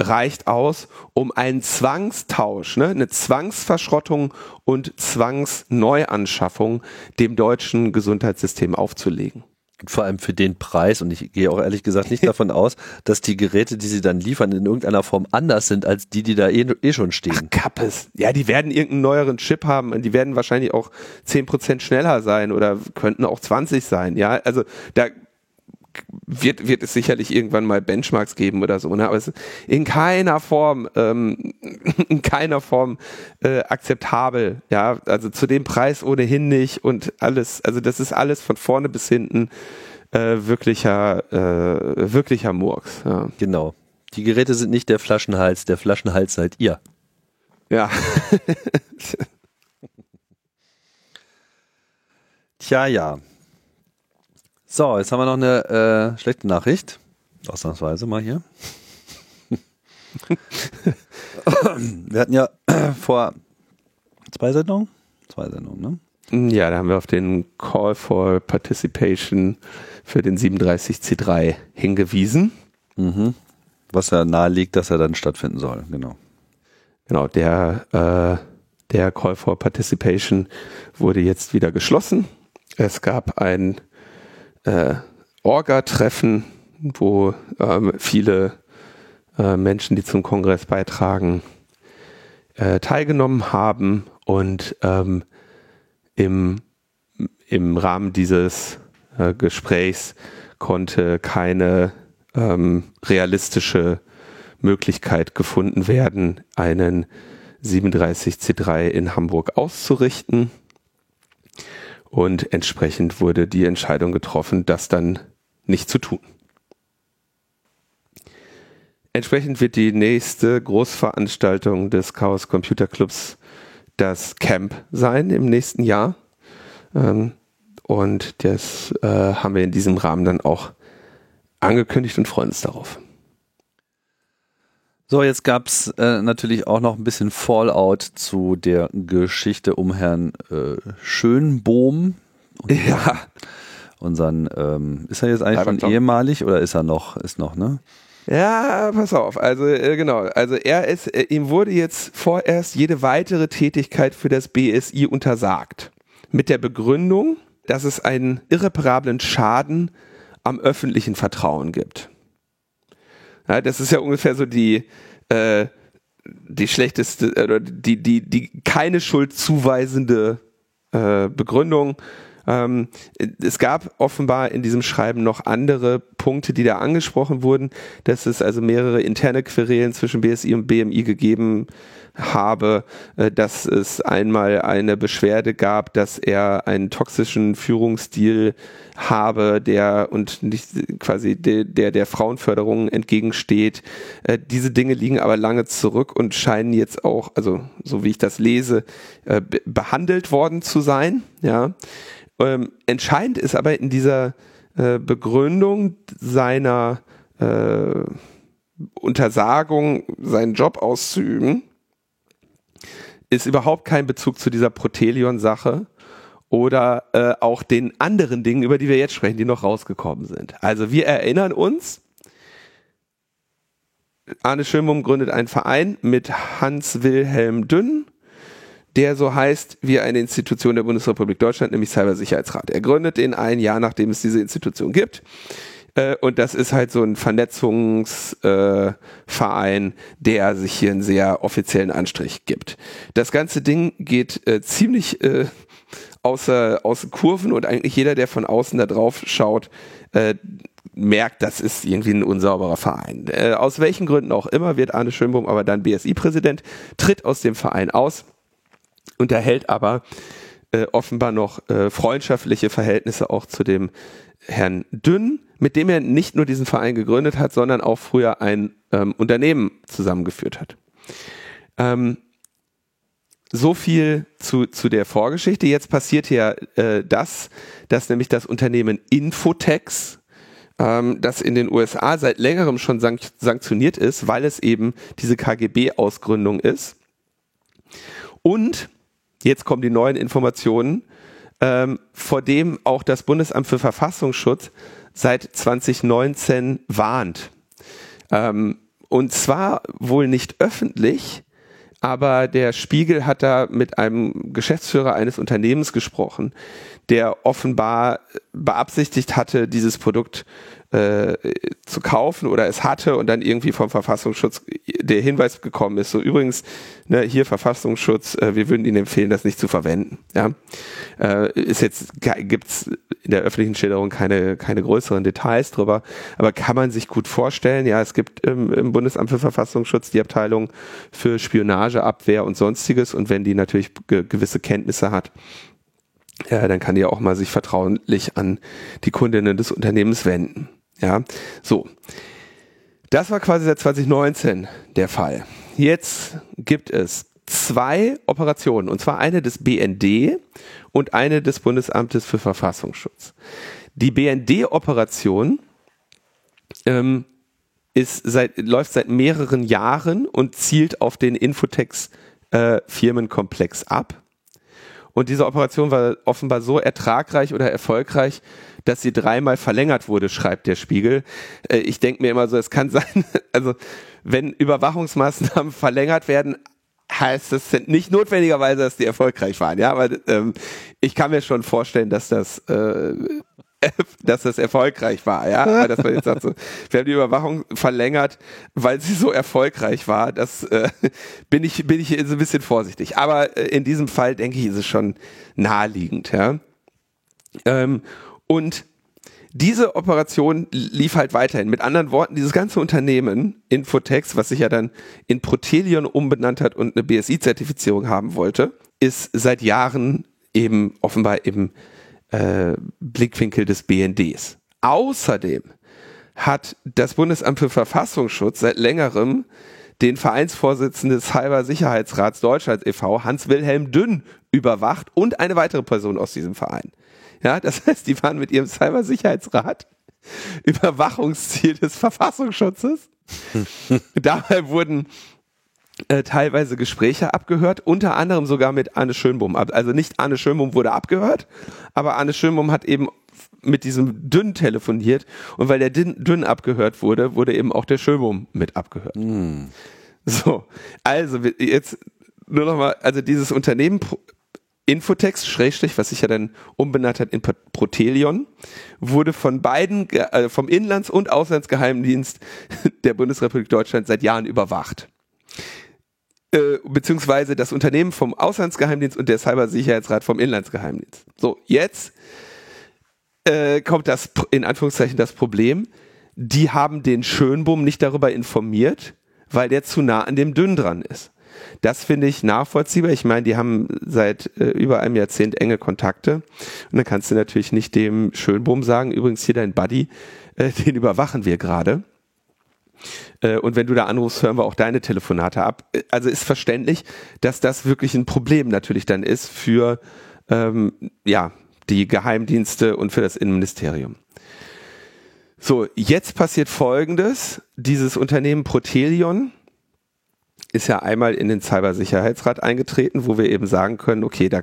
reicht aus, um einen Zwangstausch, ne, eine Zwangsverschrottung und Zwangsneuanschaffung dem deutschen Gesundheitssystem aufzulegen. Vor allem für den Preis, und ich gehe auch ehrlich gesagt nicht davon aus, dass die Geräte, die sie dann liefern, in irgendeiner Form anders sind als die, die da eh, eh schon stehen. Ach, Kappes. Ja, die werden irgendeinen neueren Chip haben und die werden wahrscheinlich auch zehn Prozent schneller sein oder könnten auch 20 sein. Ja, also da wird, wird es sicherlich irgendwann mal Benchmarks geben oder so, ne? aber es ist in keiner Form, ähm, in keiner Form äh, akzeptabel, ja, also zu dem Preis ohnehin nicht und alles, also das ist alles von vorne bis hinten äh, wirklicher, äh, wirklicher Murks. Ja. Genau. Die Geräte sind nicht der Flaschenhals, der Flaschenhals seid ihr. Ja. Tja, ja. So, jetzt haben wir noch eine äh, schlechte Nachricht. Ausnahmsweise mal hier. wir hatten ja vor zwei Sendungen? Zwei Sendungen, ne? Ja, da haben wir auf den Call for Participation für den 37C3 hingewiesen. Mhm. Was ja nahe liegt, dass er dann stattfinden soll, genau. Genau, der, äh, der Call for Participation wurde jetzt wieder geschlossen. Es gab ein äh, Orga-Treffen, wo ähm, viele äh, Menschen, die zum Kongress beitragen, äh, teilgenommen haben und ähm, im, im Rahmen dieses äh, Gesprächs konnte keine ähm, realistische Möglichkeit gefunden werden, einen 37C3 in Hamburg auszurichten. Und entsprechend wurde die Entscheidung getroffen, das dann nicht zu tun. Entsprechend wird die nächste Großveranstaltung des Chaos Computer Clubs das Camp sein im nächsten Jahr. Ähm, und das äh, haben wir in diesem Rahmen dann auch angekündigt und freuen uns darauf. So, jetzt gab's äh, natürlich auch noch ein bisschen Fallout zu der Geschichte um Herrn äh, Schönbohm. Ja. Unseren, ähm, ist er jetzt eigentlich schon ehemalig oder ist er noch, ist noch, ne? Ja, pass auf. Also äh, genau. Also er ist, äh, ihm wurde jetzt vorerst jede weitere Tätigkeit für das BSI untersagt. Mit der Begründung, dass es einen irreparablen Schaden am öffentlichen Vertrauen gibt. Ja, das ist ja ungefähr so die, äh, die schlechteste, oder die, die, die keine Schuld zuweisende äh, Begründung. Ähm, es gab offenbar in diesem Schreiben noch andere Punkte, die da angesprochen wurden, dass es also mehrere interne Querelen zwischen BSI und BMI gegeben habe, äh, dass es einmal eine Beschwerde gab, dass er einen toxischen Führungsstil habe, der und nicht quasi der der, der Frauenförderung entgegensteht. Äh, diese Dinge liegen aber lange zurück und scheinen jetzt auch, also so wie ich das lese, äh, behandelt worden zu sein. Ja, ähm, entscheidend ist aber in dieser Begründung seiner Untersagung, seinen Job auszuüben, ist überhaupt kein Bezug zu dieser Protelion-Sache oder äh, auch den anderen Dingen, über die wir jetzt sprechen, die noch rausgekommen sind. Also wir erinnern uns, Arne Schönbohm gründet einen Verein mit Hans-Wilhelm Dünn, der so heißt wie eine Institution der Bundesrepublik Deutschland, nämlich Cybersicherheitsrat. Er gründet den ein Jahr, nachdem es diese Institution gibt. Äh, und das ist halt so ein Vernetzungsverein, äh, der sich hier einen sehr offiziellen Anstrich gibt. Das ganze Ding geht äh, ziemlich äh, außer, außer Kurven und eigentlich jeder, der von außen da drauf schaut, äh, merkt, das ist irgendwie ein unsauberer Verein. Aus welchen Gründen auch immer wird Arne Schönbohm aber dann BSI-Präsident, tritt aus dem Verein aus, unterhält aber äh, offenbar noch äh, freundschaftliche Verhältnisse auch zu dem Herrn Dünn, mit dem er nicht nur diesen Verein gegründet hat, sondern auch früher ein ähm, Unternehmen zusammengeführt hat. Ähm, so viel zu, zu der Vorgeschichte. Jetzt passiert ja äh, das, dass nämlich das Unternehmen Infotex, ähm, das in den USA seit längerem schon sank sanktioniert ist, weil es eben diese KGB-Ausgründung ist. Und jetzt kommen die neuen Informationen, ähm, vor dem auch das Bundesamt für Verfassungsschutz seit 2019 warnt. Ähm, und zwar wohl nicht öffentlich, aber der Spiegel hat da mit einem Geschäftsführer eines Unternehmens gesprochen, der offenbar beabsichtigt hatte, dieses Produkt äh, zu kaufen oder es hatte und dann irgendwie vom Verfassungsschutz der Hinweis gekommen ist, so übrigens, ne, hier Verfassungsschutz, äh, wir würden Ihnen empfehlen, das nicht zu verwenden. Ja? Äh, ist jetzt, gibt's in der öffentlichen Schilderung keine, keine größeren Details drüber, aber kann man sich gut vorstellen, ja, es gibt im, im Bundesamt für Verfassungsschutz die Abteilung für Spionageabwehr und sonstiges und wenn die natürlich ge gewisse Kenntnisse hat, ja, dann kann die auch mal sich vertraulich an die Kundinnen des Unternehmens wenden. Ja, so. Das war quasi seit 2019 der Fall. Jetzt gibt es zwei Operationen, und zwar eine des BND und eine des Bundesamtes für Verfassungsschutz. Die BND-Operation ähm, ist seit, läuft seit mehreren Jahren und zielt auf den Infotex-Firmenkomplex äh, ab. Und diese Operation war offenbar so ertragreich oder erfolgreich, dass sie dreimal verlängert wurde, schreibt der Spiegel. Äh, ich denke mir immer so, es kann sein, also wenn Überwachungsmaßnahmen verlängert werden, heißt das nicht notwendigerweise, dass die erfolgreich waren, ja, aber ähm, ich kann mir schon vorstellen, dass das äh, dass das erfolgreich war, ja, weil dass man jetzt sagt, so, wir haben die Überwachung verlängert, weil sie so erfolgreich war. Das äh, bin ich bin ich jetzt ein bisschen vorsichtig, aber äh, in diesem Fall denke ich, ist es schon naheliegend, ja. Ähm, und diese Operation lief halt weiterhin. Mit anderen Worten, dieses ganze Unternehmen, Infotex, was sich ja dann in Protelion umbenannt hat und eine BSI-Zertifizierung haben wollte, ist seit Jahren eben offenbar im äh, Blickwinkel des BNDs. Außerdem hat das Bundesamt für Verfassungsschutz seit längerem den Vereinsvorsitzenden des Cybersicherheitsrats Deutschland e.V., Hans-Wilhelm Dünn, überwacht und eine weitere Person aus diesem Verein. Ja, das heißt, die waren mit ihrem Cybersicherheitsrat Überwachungsziel des Verfassungsschutzes. Dabei wurden äh, teilweise Gespräche abgehört, unter anderem sogar mit Anne Schönbohm. Also nicht Anne Schönbohm wurde abgehört, aber Anne Schönbohm hat eben mit diesem Dünn telefoniert und weil der Dünn, Dünn abgehört wurde, wurde eben auch der Schönbohm mit abgehört. Mm. So, also jetzt nur nochmal, also dieses Unternehmen Infotext, Schrägstrich, was sich ja dann umbenannt hat in Protelion, wurde von beiden, äh, vom Inlands- und Auslandsgeheimdienst der Bundesrepublik Deutschland seit Jahren überwacht. Äh, beziehungsweise das Unternehmen vom Auslandsgeheimdienst und der Cybersicherheitsrat vom Inlandsgeheimdienst. So, jetzt äh, kommt das, in Anführungszeichen, das Problem. Die haben den Schönbohm nicht darüber informiert, weil der zu nah an dem Dünn dran ist. Das finde ich nachvollziehbar. Ich meine, die haben seit äh, über einem Jahrzehnt enge Kontakte. Und dann kannst du natürlich nicht dem Schönbohm sagen, übrigens hier dein Buddy, äh, den überwachen wir gerade. Äh, und wenn du da anrufst, hören wir auch deine Telefonate ab. Äh, also ist verständlich, dass das wirklich ein Problem natürlich dann ist für ähm, ja, die Geheimdienste und für das Innenministerium. So, jetzt passiert Folgendes. Dieses Unternehmen Protelion ist ja einmal in den Cybersicherheitsrat eingetreten, wo wir eben sagen können, okay, da,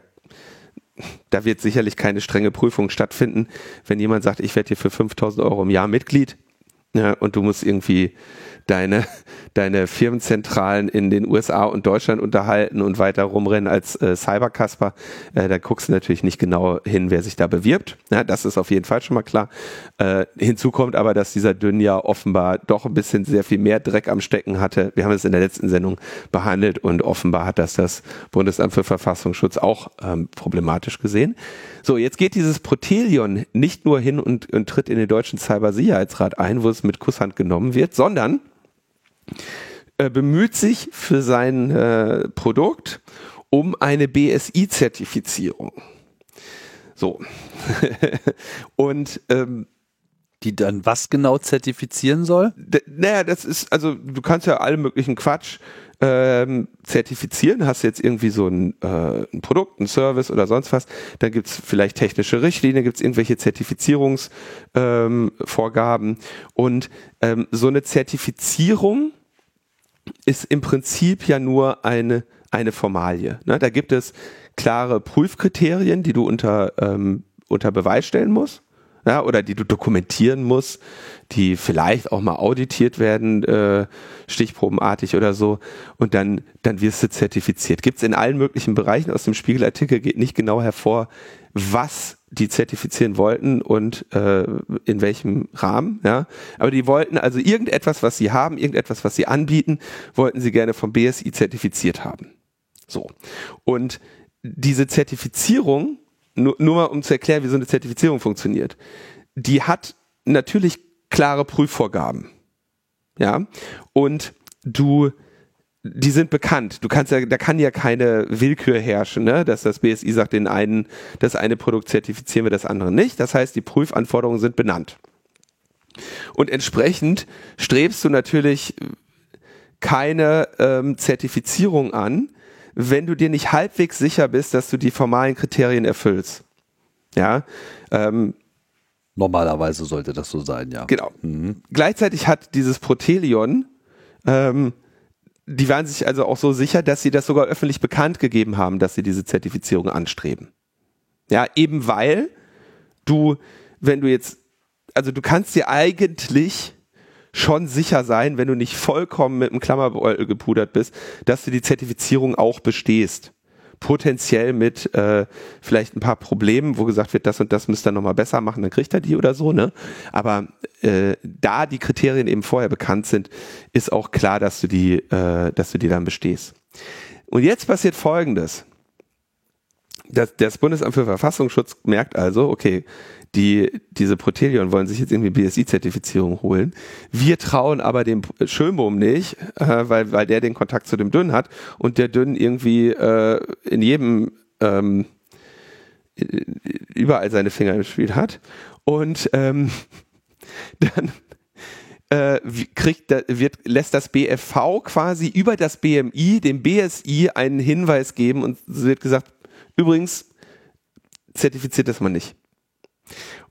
da wird sicherlich keine strenge Prüfung stattfinden. Wenn jemand sagt, ich werde hier für 5000 Euro im Jahr Mitglied, Ja, und du musst irgendwie deine, deine Firmenzentralen in den USA und Deutschland unterhalten und weiter rumrennen als äh, Cybercasper, äh, da guckst du natürlich nicht genau hin, wer sich da bewirbt. Ja, das ist auf jeden Fall schon mal klar. Äh, hinzu kommt aber, dass dieser Dünn ja offenbar doch ein bisschen sehr viel mehr Dreck am Stecken hatte. Wir haben es in der letzten Sendung behandelt und offenbar hat das das Bundesamt für Verfassungsschutz auch ähm, problematisch gesehen. So, jetzt geht dieses Protelion nicht nur hin und, und tritt in den deutschen Cybersicherheitsrat ein, wo es mit Kusshand genommen wird, sondern äh, bemüht sich für sein äh, Produkt um eine BSI-Zertifizierung. So. und ähm, die dann was genau zertifizieren soll? Naja, das ist, also du kannst ja alle möglichen Quatsch ähm, zertifizieren, hast jetzt irgendwie so ein, äh, ein Produkt, ein Service oder sonst was, dann gibt's vielleicht technische Richtlinien, gibt's irgendwelche Zertifizierungsvorgaben ähm, und ähm, so eine Zertifizierung ist im Prinzip ja nur eine, eine Formalie. Ne? Da gibt es klare Prüfkriterien, die du unter, ähm, unter Beweis stellen musst ja, oder die du dokumentieren musst, die vielleicht auch mal auditiert werden, äh, stichprobenartig oder so, und dann, dann wirst du zertifiziert. Gibt es in allen möglichen Bereichen aus dem Spiegelartikel, geht nicht genau hervor, was die zertifizieren wollten und äh, in welchem Rahmen, ja. Aber die wollten also irgendetwas, was sie haben, irgendetwas, was sie anbieten, wollten sie gerne vom BSI zertifiziert haben. So. Und diese Zertifizierung nur, nur mal um zu erklären, wie so eine Zertifizierung funktioniert. Die hat natürlich klare Prüfvorgaben. Ja. Und du, die sind bekannt. Du kannst ja, da kann ja keine Willkür herrschen, ne? dass das BSI sagt, den einen, das eine Produkt zertifizieren wir, das andere nicht. Das heißt, die Prüfanforderungen sind benannt. Und entsprechend strebst du natürlich keine ähm, Zertifizierung an, wenn du dir nicht halbwegs sicher bist, dass du die formalen Kriterien erfüllst. Ja. Ähm, Normalerweise sollte das so sein, ja. Genau. Mhm. Gleichzeitig hat dieses Protelion, ähm, die waren sich also auch so sicher, dass sie das sogar öffentlich bekannt gegeben haben, dass sie diese Zertifizierung anstreben. Ja, eben weil du, wenn du jetzt, also du kannst dir eigentlich schon sicher sein, wenn du nicht vollkommen mit einem Klammerbeutel gepudert bist, dass du die Zertifizierung auch bestehst. Potenziell mit äh, vielleicht ein paar Problemen, wo gesagt wird, das und das müsst ihr nochmal besser machen, dann kriegt er die oder so, ne? Aber äh, da die Kriterien eben vorher bekannt sind, ist auch klar, dass du die, äh, dass du die dann bestehst. Und jetzt passiert folgendes. Das, das Bundesamt für Verfassungsschutz merkt also, okay, die, diese Protelion wollen sich jetzt irgendwie BSI-Zertifizierung holen. Wir trauen aber dem Schönbohm nicht, äh, weil, weil der den Kontakt zu dem Dünn hat und der Dünn irgendwie äh, in jedem ähm, überall seine Finger im Spiel hat. Und ähm, dann äh, kriegt, wird, lässt das BFV quasi über das BMI dem BSI einen Hinweis geben und wird gesagt, übrigens, zertifiziert das man nicht.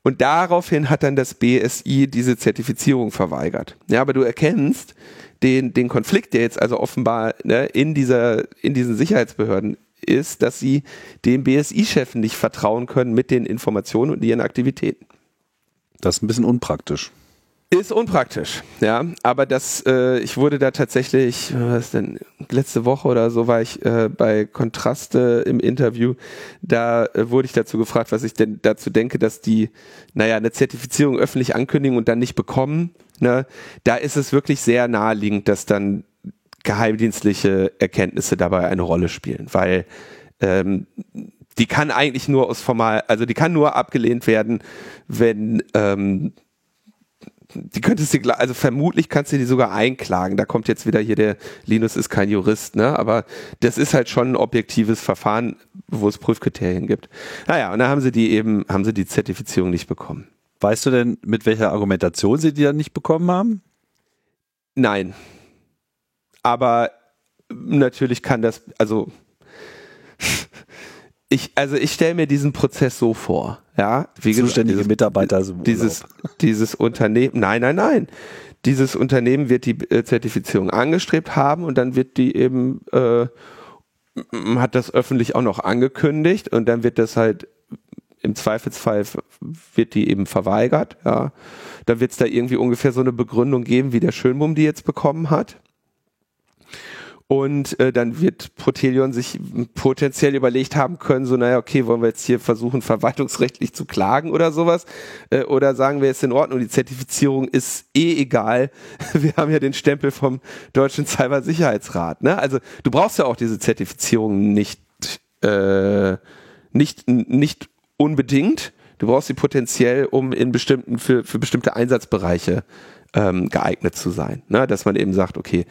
Und daraufhin hat dann das BSI diese Zertifizierung verweigert. Ja, aber du erkennst den, den Konflikt, der jetzt also offenbar ne, in, dieser, in diesen Sicherheitsbehörden ist, dass sie dem BSI-Chefen nicht vertrauen können mit den Informationen und ihren Aktivitäten. Das ist ein bisschen unpraktisch. Ist unpraktisch, ja. Aber das, äh, ich wurde da tatsächlich, was denn, letzte Woche oder so war ich äh, bei Kontraste im Interview. Da äh, wurde ich dazu gefragt, was ich denn dazu denke, dass die, naja, eine Zertifizierung öffentlich ankündigen und dann nicht bekommen. Ne? Da ist es wirklich sehr naheliegend, dass dann geheimdienstliche Erkenntnisse dabei eine Rolle spielen, weil ähm, die kann eigentlich nur aus formal, also die kann nur abgelehnt werden, wenn ähm, die könntest du, also vermutlich kannst du die sogar einklagen. Da kommt jetzt wieder hier der Linus ist kein Jurist, ne? Aber das ist halt schon ein objektives Verfahren, wo es Prüfkriterien gibt. Naja, und da haben sie die eben, haben sie die Zertifizierung nicht bekommen. Weißt du denn, mit welcher Argumentation sie die dann nicht bekommen haben? Nein. Aber natürlich kann das, also ich, also ich stelle mir diesen Prozess so vor, ja, wie zuständige gesagt, Mitarbeiter dieses, dieses Unternehmen, nein, nein, nein, dieses Unternehmen wird die äh, Zertifizierung angestrebt haben und dann wird die eben äh, hat das öffentlich auch noch angekündigt und dann wird das halt im Zweifelsfall wird die eben verweigert. Ja. Dann wird es da irgendwie ungefähr so eine Begründung geben, wie der Schönbum die jetzt bekommen hat. Und äh, dann wird Protelion sich potenziell überlegt haben können, so, naja, okay, wollen wir jetzt hier versuchen, verwaltungsrechtlich zu klagen oder sowas? Äh, oder sagen wir, ist in Ordnung, die Zertifizierung ist eh egal. Wir haben ja den Stempel vom Deutschen Cybersicherheitsrat. Ne? Also du brauchst ja auch diese Zertifizierung nicht, äh, nicht, nicht unbedingt. Du brauchst sie potenziell, um in bestimmten, für, für bestimmte Einsatzbereiche ähm, geeignet zu sein. Ne? Dass man eben sagt, okay,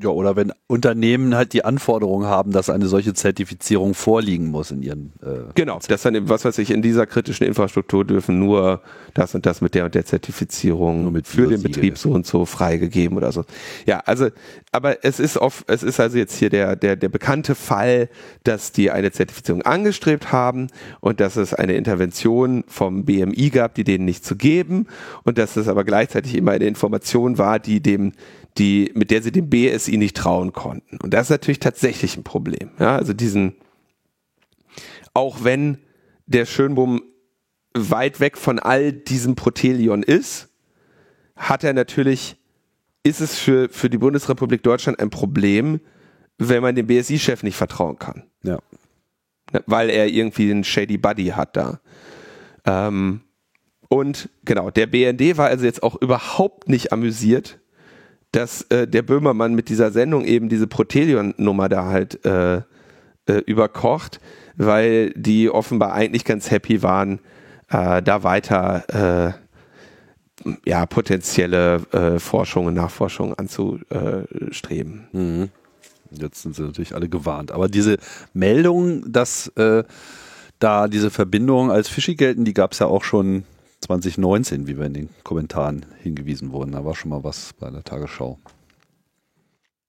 ja, oder wenn Unternehmen halt die Anforderung haben, dass eine solche Zertifizierung vorliegen muss in ihren. Äh genau, das dann, was weiß ich, in dieser kritischen Infrastruktur dürfen nur das und das mit der und der Zertifizierung mit für den Betrieb so und so freigegeben oder so. Ja, also, aber es ist oft, es ist also jetzt hier der, der, der bekannte Fall, dass die eine Zertifizierung angestrebt haben und dass es eine Intervention vom BMI gab, die denen nicht zu geben und dass es aber gleichzeitig immer eine Information war, die dem die, mit der sie dem BSI nicht trauen konnten. Und das ist natürlich tatsächlich ein Problem. Ja, also diesen, auch wenn der Schönbohm weit weg von all diesem Protelion ist, hat er natürlich, ist es für, für die Bundesrepublik Deutschland ein Problem, wenn man dem BSI-Chef nicht vertrauen kann. Ja. Weil er irgendwie einen Shady Buddy hat da. Ähm, und genau, der BND war also jetzt auch überhaupt nicht amüsiert dass äh, der Böhmermann mit dieser Sendung eben diese Protelion-Nummer da halt äh, äh, überkocht, weil die offenbar eigentlich ganz happy waren, äh, da weiter äh, ja, potenzielle äh, Forschungen, Nachforschungen anzustreben. Mhm. Jetzt sind sie natürlich alle gewarnt. Aber diese Meldung, dass da diese Verbindungen als Fischi gelten, die gab es ja auch schon 2019, wie wir in den Kommentaren hingewiesen wurden. Da war schon mal was bei der Tagesschau.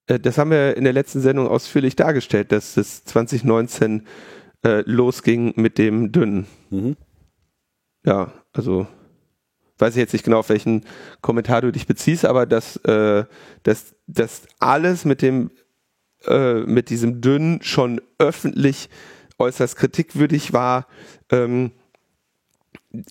Äh, das haben wir in der letzten Sendung ausführlich dargestellt, dass es 2019 äh, losging mit dem Dünnen. Mhm. Ja, also weiß ich jetzt nicht genau, auf welchen Kommentar du dich beziehst, aber dass, äh, dass, dass alles mit dem äh, mit diesem Dünn schon öffentlich äußerst kritikwürdig war, ähm,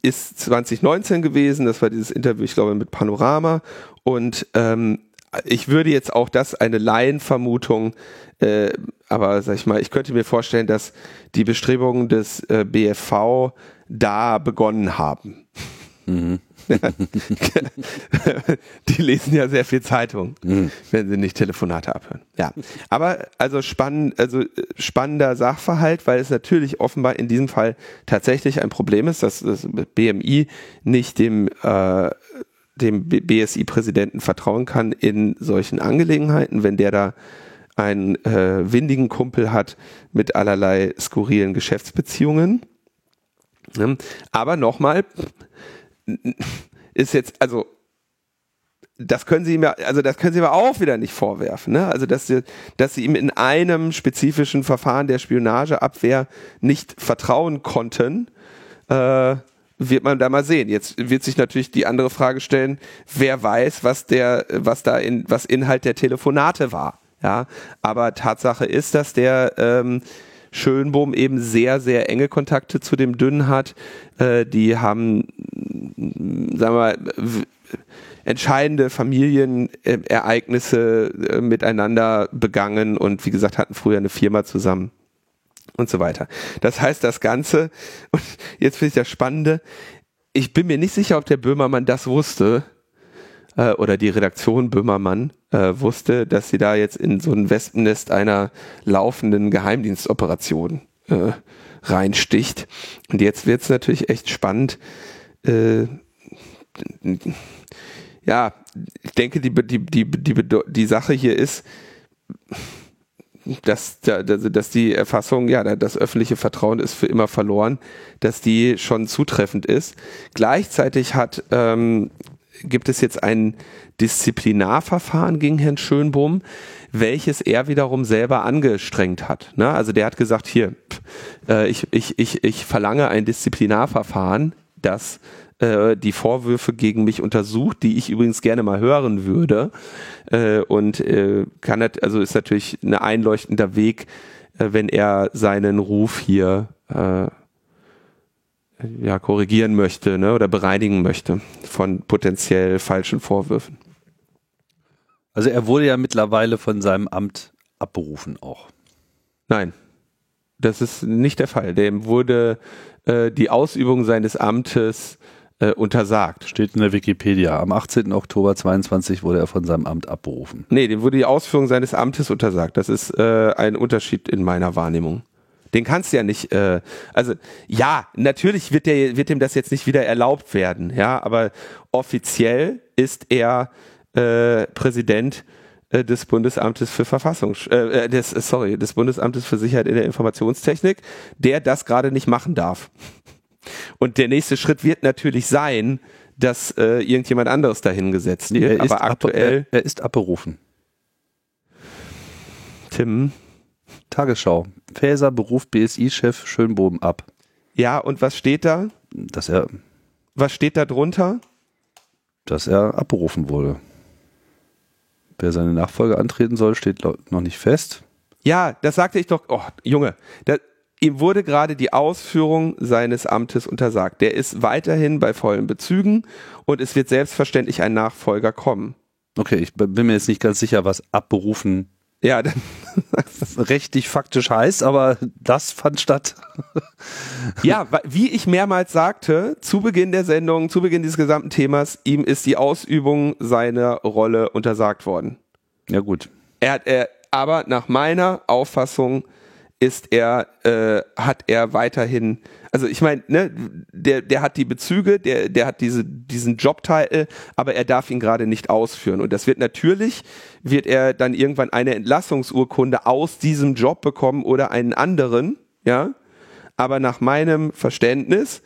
ist 2019 gewesen, das war dieses Interview, ich glaube, mit Panorama. Und ähm, ich würde jetzt auch das eine Laienvermutung, äh, aber sag ich mal, ich könnte mir vorstellen, dass die Bestrebungen des äh, BFV da begonnen haben. Mhm. die lesen ja sehr viel Zeitung, mhm. wenn sie nicht Telefonate abhören. Ja, aber also spannend, also äh, spannender Sachverhalt, weil es natürlich offenbar in diesem Fall tatsächlich ein Problem ist, dass das BMI nicht dem äh, dem BSI-Präsidenten vertrauen kann in solchen Angelegenheiten, wenn der da einen äh, windigen Kumpel hat mit allerlei skurrilen Geschäftsbeziehungen. Aber nochmal, ist jetzt, also das können sie mir, also das können sie mir auch wieder nicht vorwerfen, ne? Also dass sie, dass sie ihm in einem spezifischen Verfahren der Spionageabwehr nicht vertrauen konnten, äh, wird man da mal sehen. Jetzt wird sich natürlich die andere Frage stellen: Wer weiß, was der, was da in, was Inhalt der Telefonate war? Ja, aber Tatsache ist, dass der ähm, Schönbohm eben sehr, sehr enge Kontakte zu dem Dünn hat. Äh, die haben, sagen wir mal, entscheidende Familienereignisse äh, miteinander begangen und wie gesagt hatten früher eine Firma zusammen und so weiter. Das heißt, das Ganze, und jetzt finde ich das Spannende, ich bin mir nicht sicher, ob der Böhmermann das wusste, äh, oder die Redaktion Böhmermann äh, wusste, dass sie da jetzt in so ein Wespennest einer laufenden Geheimdienstoperation äh, reinsticht. Und jetzt wird es natürlich echt spannend. Äh, ja, ich denke, die, die, die, die, die Sache hier ist, dass, dass die Erfassung, ja, das öffentliche Vertrauen ist für immer verloren, dass die schon zutreffend ist. Gleichzeitig hat ähm, gibt es jetzt ein Disziplinarverfahren gegen Herrn Schönbohm, welches er wiederum selber angestrengt hat. Ne? Also der hat gesagt, hier, äh, ich, ich, ich, ich verlange ein Disziplinarverfahren, das äh, die Vorwürfe gegen mich untersucht, die ich übrigens gerne mal hören würde. Äh, und äh, kann also ist natürlich ein einleuchtender Weg, wenn er seinen Ruf hier äh, ja, korrigieren möchte ne, oder bereinigen möchte von potenziell falschen Vorwürfen. Also er wurde ja mittlerweile von seinem Amt abberufen auch. Nein, das ist nicht der Fall. Dem wurde äh, die Ausübung seines Amtes äh, untersagt. Steht in der Wikipedia. Am 18. Oktober 22 wurde er von seinem Amt abberufen. Nee, dem wurde die Ausführung seines Amtes untersagt. Das ist äh, ein Unterschied in meiner Wahrnehmung. Den kannst du ja nicht, äh, also ja, natürlich wird, der, wird dem das jetzt nicht wieder erlaubt werden, ja, aber offiziell ist er äh, Präsident äh, des Bundesamtes für Verfassung, äh, des, sorry, des Bundesamtes für Sicherheit in der Informationstechnik, der das gerade nicht machen darf. Und der nächste Schritt wird natürlich sein, dass äh, irgendjemand anderes dahingesetzt wird. Er aber aktuell. Er, er ist abberufen. Tim. Tagesschau. Faeser beruft BSI-Chef Schönbohm ab. Ja, und was steht da? Dass er. Was steht da drunter? Dass er abberufen wurde. Wer seine Nachfolge antreten soll, steht noch nicht fest. Ja, das sagte ich doch. Oh, Junge, da, ihm wurde gerade die Ausführung seines Amtes untersagt. Der ist weiterhin bei vollen Bezügen und es wird selbstverständlich ein Nachfolger kommen. Okay, ich bin mir jetzt nicht ganz sicher, was abberufen ja, dann rechtlich faktisch heißt, aber das fand statt. ja, wie ich mehrmals sagte, zu Beginn der Sendung, zu Beginn dieses gesamten Themas, ihm ist die Ausübung seiner Rolle untersagt worden. Ja, gut. Er hat, er, aber nach meiner Auffassung ist er, äh, hat er weiterhin, also ich meine, ne, der, der hat die Bezüge, der, der hat diese, diesen Jobtitel, aber er darf ihn gerade nicht ausführen. Und das wird natürlich, wird er dann irgendwann eine Entlassungsurkunde aus diesem Job bekommen oder einen anderen, ja. Aber nach meinem Verständnis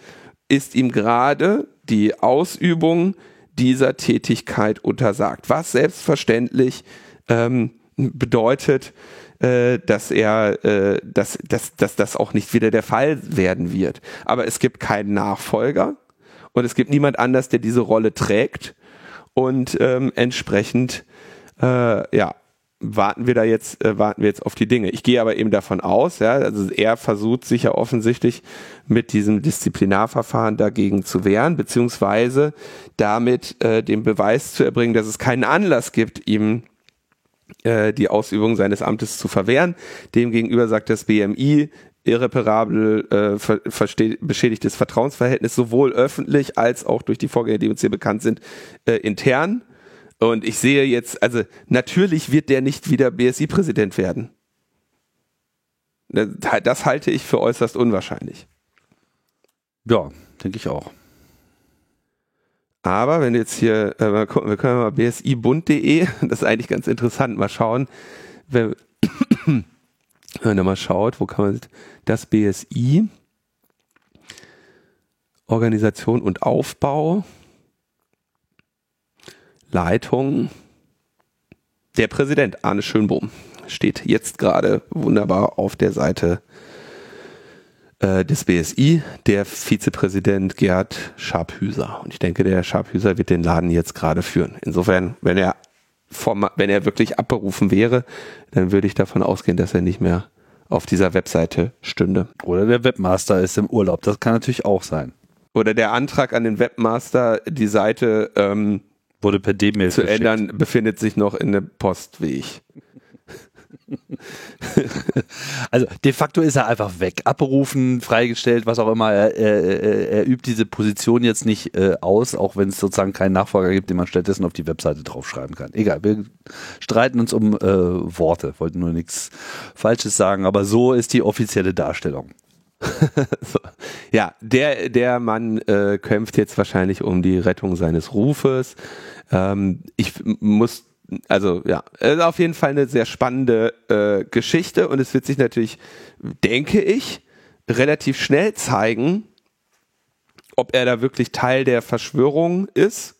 ist ihm gerade die Ausübung dieser Tätigkeit untersagt. Was selbstverständlich ähm, bedeutet, äh, dass er, äh, dass, dass, dass das auch nicht wieder der Fall werden wird. Aber es gibt keinen Nachfolger und es gibt niemand anders, der diese Rolle trägt und ähm, entsprechend äh, ja warten wir da jetzt äh, warten wir jetzt auf die Dinge. Ich gehe aber eben davon aus, ja, also er versucht sich ja offensichtlich mit diesem Disziplinarverfahren dagegen zu wehren, beziehungsweise damit äh, den Beweis zu erbringen, dass es keinen Anlass gibt, ihm äh, die Ausübung seines Amtes zu verwehren. Demgegenüber sagt das BMI, irreparabel äh, beschädigtes Vertrauensverhältnis, sowohl öffentlich als auch durch die Vorgänge, die uns hier bekannt sind, äh, intern. Und ich sehe jetzt, also natürlich wird der nicht wieder BSI-Präsident werden. Das halte ich für äußerst unwahrscheinlich. Ja, denke ich auch. Aber wenn du jetzt hier, äh, mal gucken, wir können mal bsibund.de, das ist eigentlich ganz interessant, mal schauen, wenn, wenn man mal schaut, wo kann man das BSI, Organisation und Aufbau, Leitung, der Präsident Arne Schönbohm steht jetzt gerade wunderbar auf der Seite äh, des BSI, der Vizepräsident Gerd Scharphüser. Und ich denke, der Scharphüser wird den Laden jetzt gerade führen. Insofern, wenn er vom, wenn er wirklich abberufen wäre, dann würde ich davon ausgehen, dass er nicht mehr auf dieser Webseite stünde. Oder der Webmaster ist im Urlaub. Das kann natürlich auch sein. Oder der Antrag an den Webmaster, die Seite ähm, wurde per D-Mail zu verschickt. ändern, befindet sich noch in dem Postweg. also de facto ist er einfach weg. Abberufen, freigestellt, was auch immer. Er, er, er übt diese Position jetzt nicht äh, aus, auch wenn es sozusagen keinen Nachfolger gibt, den man stattdessen auf die Webseite draufschreiben kann. Egal, wir streiten uns um äh, Worte, wollten nur nichts Falsches sagen, aber so ist die offizielle Darstellung. so. Ja, der, der Mann äh, kämpft jetzt wahrscheinlich um die Rettung seines Rufes. Ähm, ich muss also ja, auf jeden Fall eine sehr spannende äh, Geschichte und es wird sich natürlich, denke ich, relativ schnell zeigen, ob er da wirklich Teil der Verschwörung ist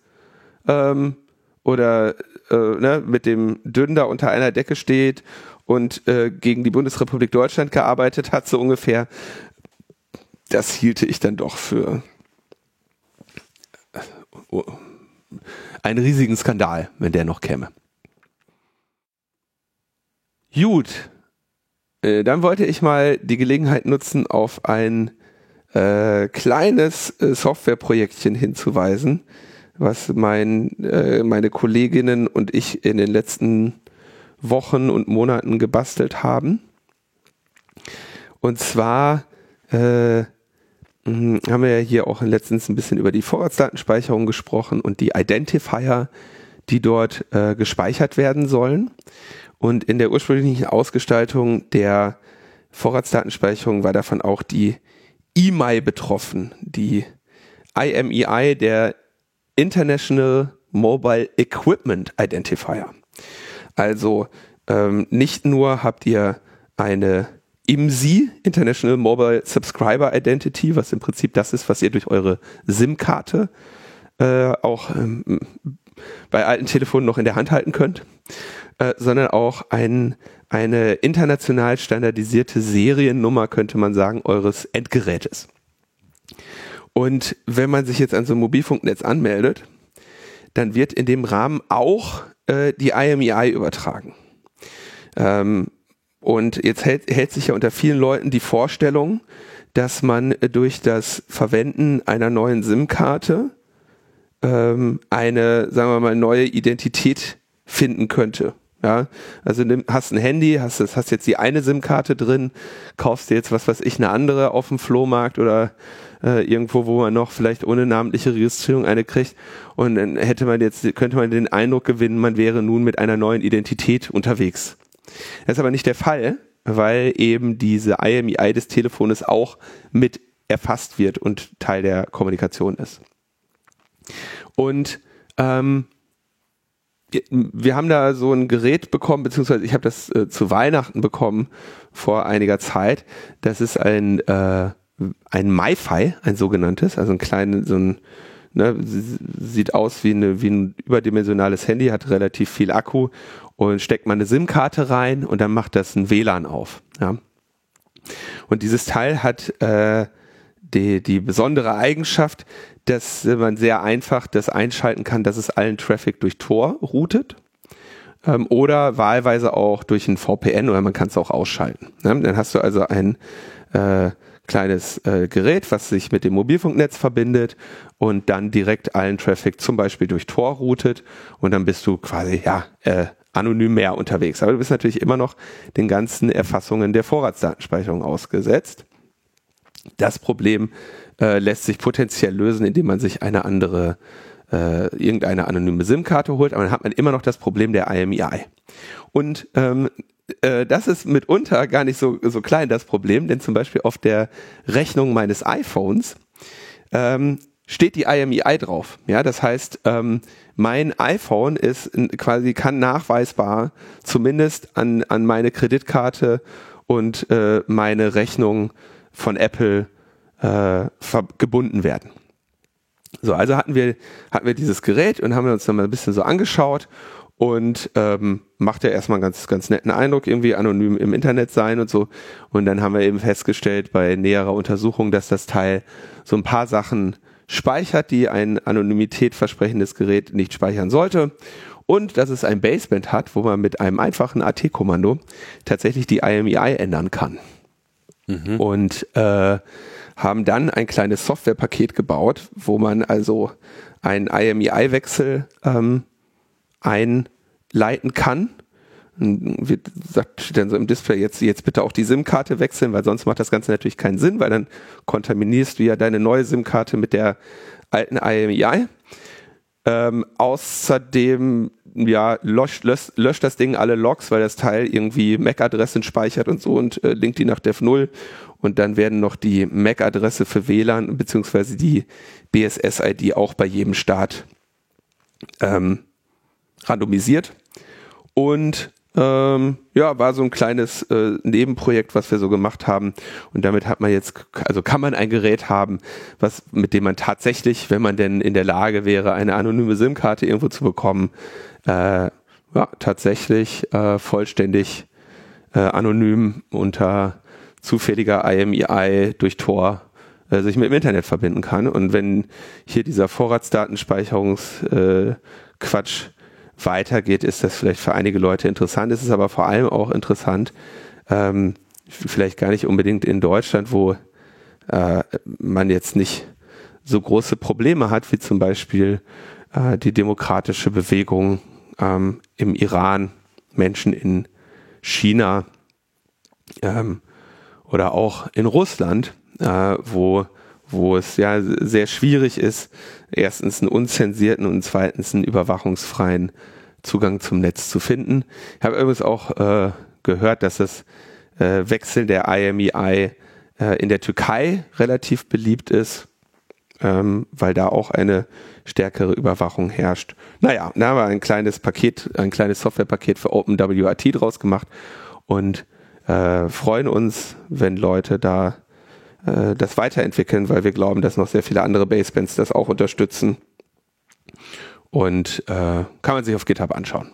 ähm, oder äh, ne, mit dem Dünder unter einer Decke steht und äh, gegen die Bundesrepublik Deutschland gearbeitet hat, so ungefähr. Das hielte ich dann doch für äh, einen riesigen Skandal, wenn der noch käme. Gut, äh, dann wollte ich mal die Gelegenheit nutzen, auf ein äh, kleines äh, Softwareprojektchen hinzuweisen, was mein, äh, meine Kolleginnen und ich in den letzten Wochen und Monaten gebastelt haben. Und zwar äh, haben wir ja hier auch letztens ein bisschen über die Vorratsdatenspeicherung gesprochen und die Identifier, die dort äh, gespeichert werden sollen. Und in der ursprünglichen Ausgestaltung der Vorratsdatenspeicherung war davon auch die IMEI betroffen, die IMEI, der International Mobile Equipment Identifier. Also ähm, nicht nur habt ihr eine IMSI, International Mobile Subscriber Identity, was im Prinzip das ist, was ihr durch eure SIM-Karte äh, auch ähm, bei alten Telefonen noch in der Hand halten könnt, äh, sondern auch ein, eine international standardisierte Seriennummer, könnte man sagen, eures Endgerätes. Und wenn man sich jetzt an so einem Mobilfunknetz anmeldet, dann wird in dem Rahmen auch äh, die IMEI übertragen. Ähm, und jetzt hält, hält sich ja unter vielen Leuten die Vorstellung, dass man durch das Verwenden einer neuen SIM-Karte ähm, eine, sagen wir mal, neue Identität finden könnte. Ja, also nimm, hast ein Handy, hast, hast jetzt die eine SIM-Karte drin, kaufst dir jetzt was weiß ich, eine andere auf dem Flohmarkt oder äh, irgendwo, wo man noch vielleicht ohne namentliche Registrierung eine kriegt. Und dann hätte man jetzt, könnte man den Eindruck gewinnen, man wäre nun mit einer neuen Identität unterwegs. Das ist aber nicht der Fall, weil eben diese IMEI des Telefones auch mit erfasst wird und Teil der Kommunikation ist. Und ähm, wir haben da so ein Gerät bekommen, beziehungsweise ich habe das äh, zu Weihnachten bekommen vor einiger Zeit. Das ist ein, äh, ein MiFi, ein sogenanntes, also ein kleines, so ein, ne, sieht aus wie, eine, wie ein überdimensionales Handy, hat relativ viel Akku und steckt man eine SIM-Karte rein und dann macht das ein WLAN auf. Ja. Und dieses Teil hat äh, die, die besondere Eigenschaft, dass man sehr einfach das einschalten kann, dass es allen Traffic durch Tor routet ähm, oder wahlweise auch durch ein VPN oder man kann es auch ausschalten. Ne? Dann hast du also ein äh, kleines äh, Gerät, was sich mit dem Mobilfunknetz verbindet und dann direkt allen Traffic zum Beispiel durch Tor routet und dann bist du quasi ja äh, anonym mehr unterwegs. Aber du bist natürlich immer noch den ganzen Erfassungen der Vorratsdatenspeicherung ausgesetzt. Das Problem äh, lässt sich potenziell lösen, indem man sich eine andere, äh, irgendeine anonyme SIM-Karte holt, aber dann hat man immer noch das Problem der IMEI. Und ähm, äh, das ist mitunter gar nicht so, so klein, das Problem, denn zum Beispiel auf der Rechnung meines iPhones ähm, steht die IMEI drauf. Ja, das heißt, ähm, mein iPhone ist quasi kann nachweisbar zumindest an, an meine Kreditkarte und äh, meine Rechnung von Apple äh, gebunden werden. So, also hatten wir, hatten wir dieses Gerät und haben uns dann mal ein bisschen so angeschaut und ähm, macht ja erstmal einen ganz, ganz netten Eindruck, irgendwie anonym im Internet sein und so. Und dann haben wir eben festgestellt bei näherer Untersuchung, dass das Teil so ein paar Sachen speichert, die ein Anonymität versprechendes Gerät nicht speichern sollte. Und dass es ein Baseband hat, wo man mit einem einfachen AT-Kommando tatsächlich die IMEI ändern kann. Mhm. Und äh, haben dann ein kleines Softwarepaket gebaut, wo man also einen IMEI-Wechsel ähm, einleiten kann. Wird, sagt dann so im Display jetzt, jetzt bitte auch die SIM-Karte wechseln, weil sonst macht das Ganze natürlich keinen Sinn, weil dann kontaminierst du ja deine neue SIM-Karte mit der alten IMEI. Ähm, außerdem ja, löscht, löscht, löscht das Ding alle Logs, weil das Teil irgendwie MAC-Adressen speichert und so und äh, linkt die nach Dev 0 und dann werden noch die MAC-Adresse für WLAN beziehungsweise die BSS-ID auch bei jedem Start ähm, randomisiert. Und ähm, ja, war so ein kleines äh, Nebenprojekt, was wir so gemacht haben. Und damit hat man jetzt, also kann man ein Gerät haben, was, mit dem man tatsächlich, wenn man denn in der Lage wäre, eine anonyme SIM-Karte irgendwo zu bekommen, äh, ja, tatsächlich äh, vollständig äh, anonym unter zufälliger IMEI durch Tor äh, sich mit dem Internet verbinden kann. Und wenn hier dieser Vorratsdatenspeicherungsquatsch äh, weitergeht, ist das vielleicht für einige Leute interessant. Es ist aber vor allem auch interessant, ähm, vielleicht gar nicht unbedingt in Deutschland, wo äh, man jetzt nicht so große Probleme hat, wie zum Beispiel äh, die demokratische Bewegung ähm, im Iran, Menschen in China ähm, oder auch in Russland, äh, wo, wo es ja sehr schwierig ist, erstens einen unzensierten und zweitens einen überwachungsfreien Zugang zum Netz zu finden. Ich habe übrigens auch äh, gehört, dass das äh, Wechsel der IMEI äh, in der Türkei relativ beliebt ist, ähm, weil da auch eine stärkere Überwachung herrscht. Naja, da haben wir ein kleines Paket, ein kleines Softwarepaket für OpenWRT draus gemacht und äh, freuen uns, wenn Leute da äh, das weiterentwickeln, weil wir glauben, dass noch sehr viele andere Basebands das auch unterstützen. Und äh, kann man sich auf GitHub anschauen.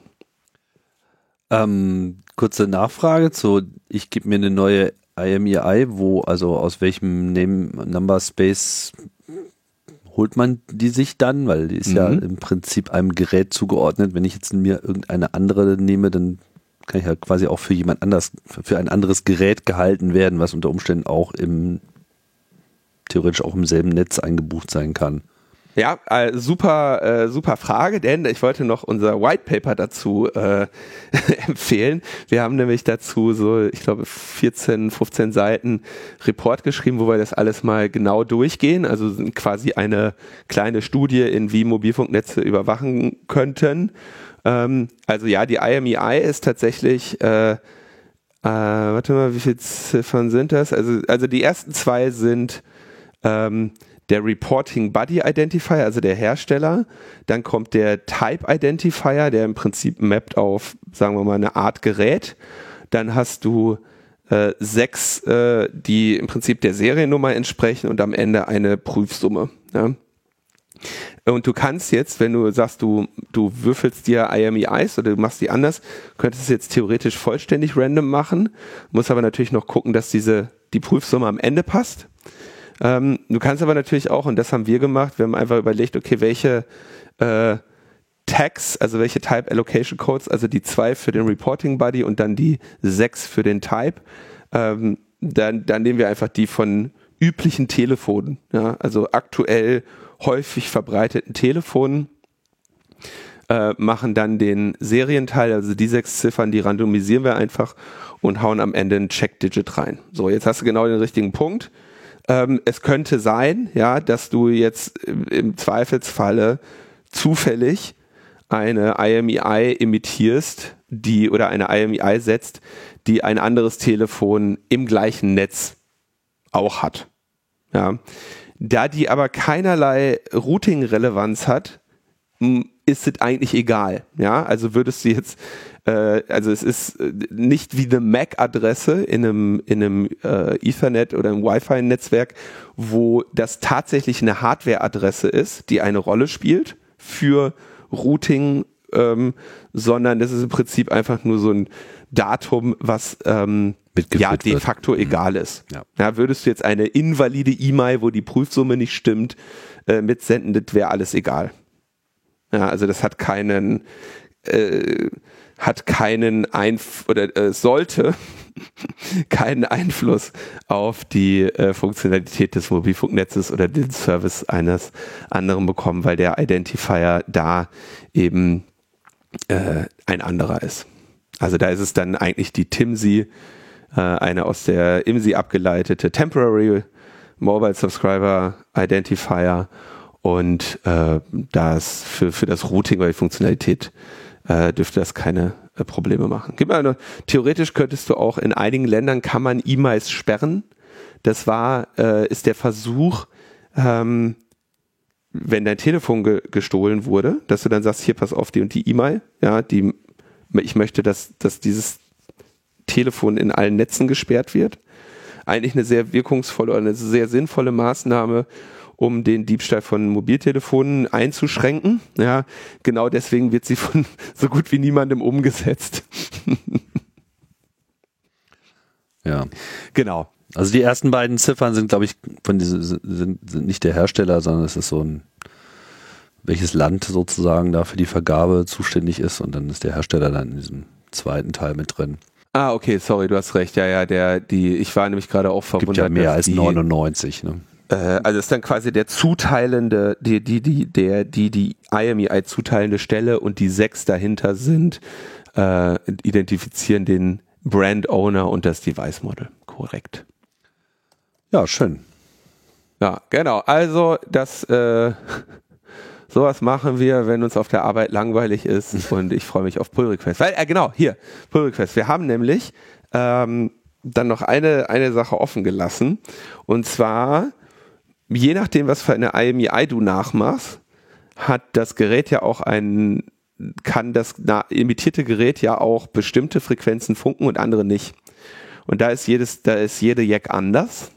Ähm, kurze Nachfrage zu, ich gebe mir eine neue IMEI, wo, also aus welchem Name Number Space holt man die sich dann? Weil die ist mhm. ja im Prinzip einem Gerät zugeordnet. Wenn ich jetzt mir irgendeine andere nehme, dann kann ich ja quasi auch für jemand anders, für ein anderes Gerät gehalten werden, was unter Umständen auch im, theoretisch auch im selben Netz eingebucht sein kann. Ja, äh, super, äh, super Frage, denn ich wollte noch unser White Paper dazu äh, empfehlen. Wir haben nämlich dazu so, ich glaube, 14, 15 Seiten Report geschrieben, wo wir das alles mal genau durchgehen. Also quasi eine kleine Studie, in wie Mobilfunknetze überwachen könnten. Ähm, also ja, die IMEI ist tatsächlich äh, äh, warte mal, wie viele Ziffern sind das? Also, also die ersten zwei sind ähm, der Reporting Buddy Identifier, also der Hersteller. Dann kommt der Type Identifier, der im Prinzip mappt auf, sagen wir mal, eine Art Gerät. Dann hast du äh, sechs, äh, die im Prinzip der Seriennummer entsprechen und am Ende eine Prüfsumme. Ja. Und du kannst jetzt, wenn du sagst, du, du würfelst dir IMEIs oder du machst die anders, könntest du es jetzt theoretisch vollständig random machen, musst aber natürlich noch gucken, dass diese, die Prüfsumme am Ende passt. Ähm, du kannst aber natürlich auch, und das haben wir gemacht, wir haben einfach überlegt, okay, welche äh, Tags, also welche Type Allocation Codes, also die zwei für den Reporting Buddy und dann die sechs für den Type, ähm, dann, dann nehmen wir einfach die von üblichen Telefonen, ja, also aktuell häufig verbreiteten Telefonen, äh, machen dann den Serienteil, also die sechs Ziffern, die randomisieren wir einfach und hauen am Ende ein Check-Digit rein. So, jetzt hast du genau den richtigen Punkt. Ähm, es könnte sein, ja, dass du jetzt im, Zweifelsfalle zufällig eine IMEI imitierst, die oder eine IMEI setzt, die ein anderes Telefon im gleichen Netz auch hat. Ja. Da die aber keinerlei Routing-Relevanz hat, ist es eigentlich egal. Ja, also würdest du jetzt äh, also es ist äh, nicht wie eine MAC-Adresse in einem, in einem äh, Ethernet oder einem Wi-Fi-Netzwerk, wo das tatsächlich eine Hardware-Adresse ist, die eine Rolle spielt für Routing, ähm, sondern das ist im Prinzip einfach nur so ein Datum, was ähm, ja de facto wird. Mhm. egal ist. Ja. ja. würdest du jetzt eine invalide E-Mail, wo die Prüfsumme nicht stimmt, äh, mitsenden, das wäre alles egal. Ja, also das hat keinen, äh, hat keinen Einf oder äh, sollte keinen Einfluss auf die äh, Funktionalität des Mobilfunknetzes oder den Service eines anderen bekommen, weil der Identifier da eben äh, ein anderer ist. Also da ist es dann eigentlich die TIMSI, äh, eine aus der IMSI abgeleitete Temporary Mobile Subscriber Identifier und äh, das für, für das Routing oder die Funktionalität äh, dürfte das keine äh, Probleme machen. Gib mal eine, theoretisch könntest du auch in einigen Ländern kann man E-Mails sperren. Das war, äh, ist der Versuch, ähm, wenn dein Telefon ge gestohlen wurde, dass du dann sagst, hier pass auf die und die E-Mail, ja, die, ich möchte, dass, dass dieses Telefon in allen Netzen gesperrt wird. Eigentlich eine sehr wirkungsvolle oder eine sehr sinnvolle Maßnahme, um den Diebstahl von Mobiltelefonen einzuschränken. Ja, genau deswegen wird sie von so gut wie niemandem umgesetzt. ja. Genau. Also die ersten beiden Ziffern sind, glaube ich, von diese, sind, sind nicht der Hersteller, sondern es ist so ein, welches Land sozusagen da für die Vergabe zuständig ist und dann ist der Hersteller dann in diesem zweiten Teil mit drin. Ah, okay, sorry, du hast recht. Ja, ja, der, die, ich war nämlich gerade auch verwundert. Gibt ja mehr als die, 99. Ne? Äh, also ist dann quasi der zuteilende, die, die, die, der, die, die IMEI zuteilende Stelle und die sechs dahinter sind, äh, identifizieren den Brand Owner und das Device Model. Korrekt. Ja, schön. Ja, genau. Also das äh, sowas machen wir, wenn uns auf der Arbeit langweilig ist und ich freue mich auf Pull Request. Weil, äh, genau, hier, Pull Request. Wir haben nämlich ähm, dann noch eine, eine Sache offen gelassen. Und zwar, je nachdem, was für eine IMEI du nachmachst, hat das Gerät ja auch einen, kann das na, imitierte Gerät ja auch bestimmte Frequenzen funken und andere nicht. Und da ist jedes, da ist jede Jack anders.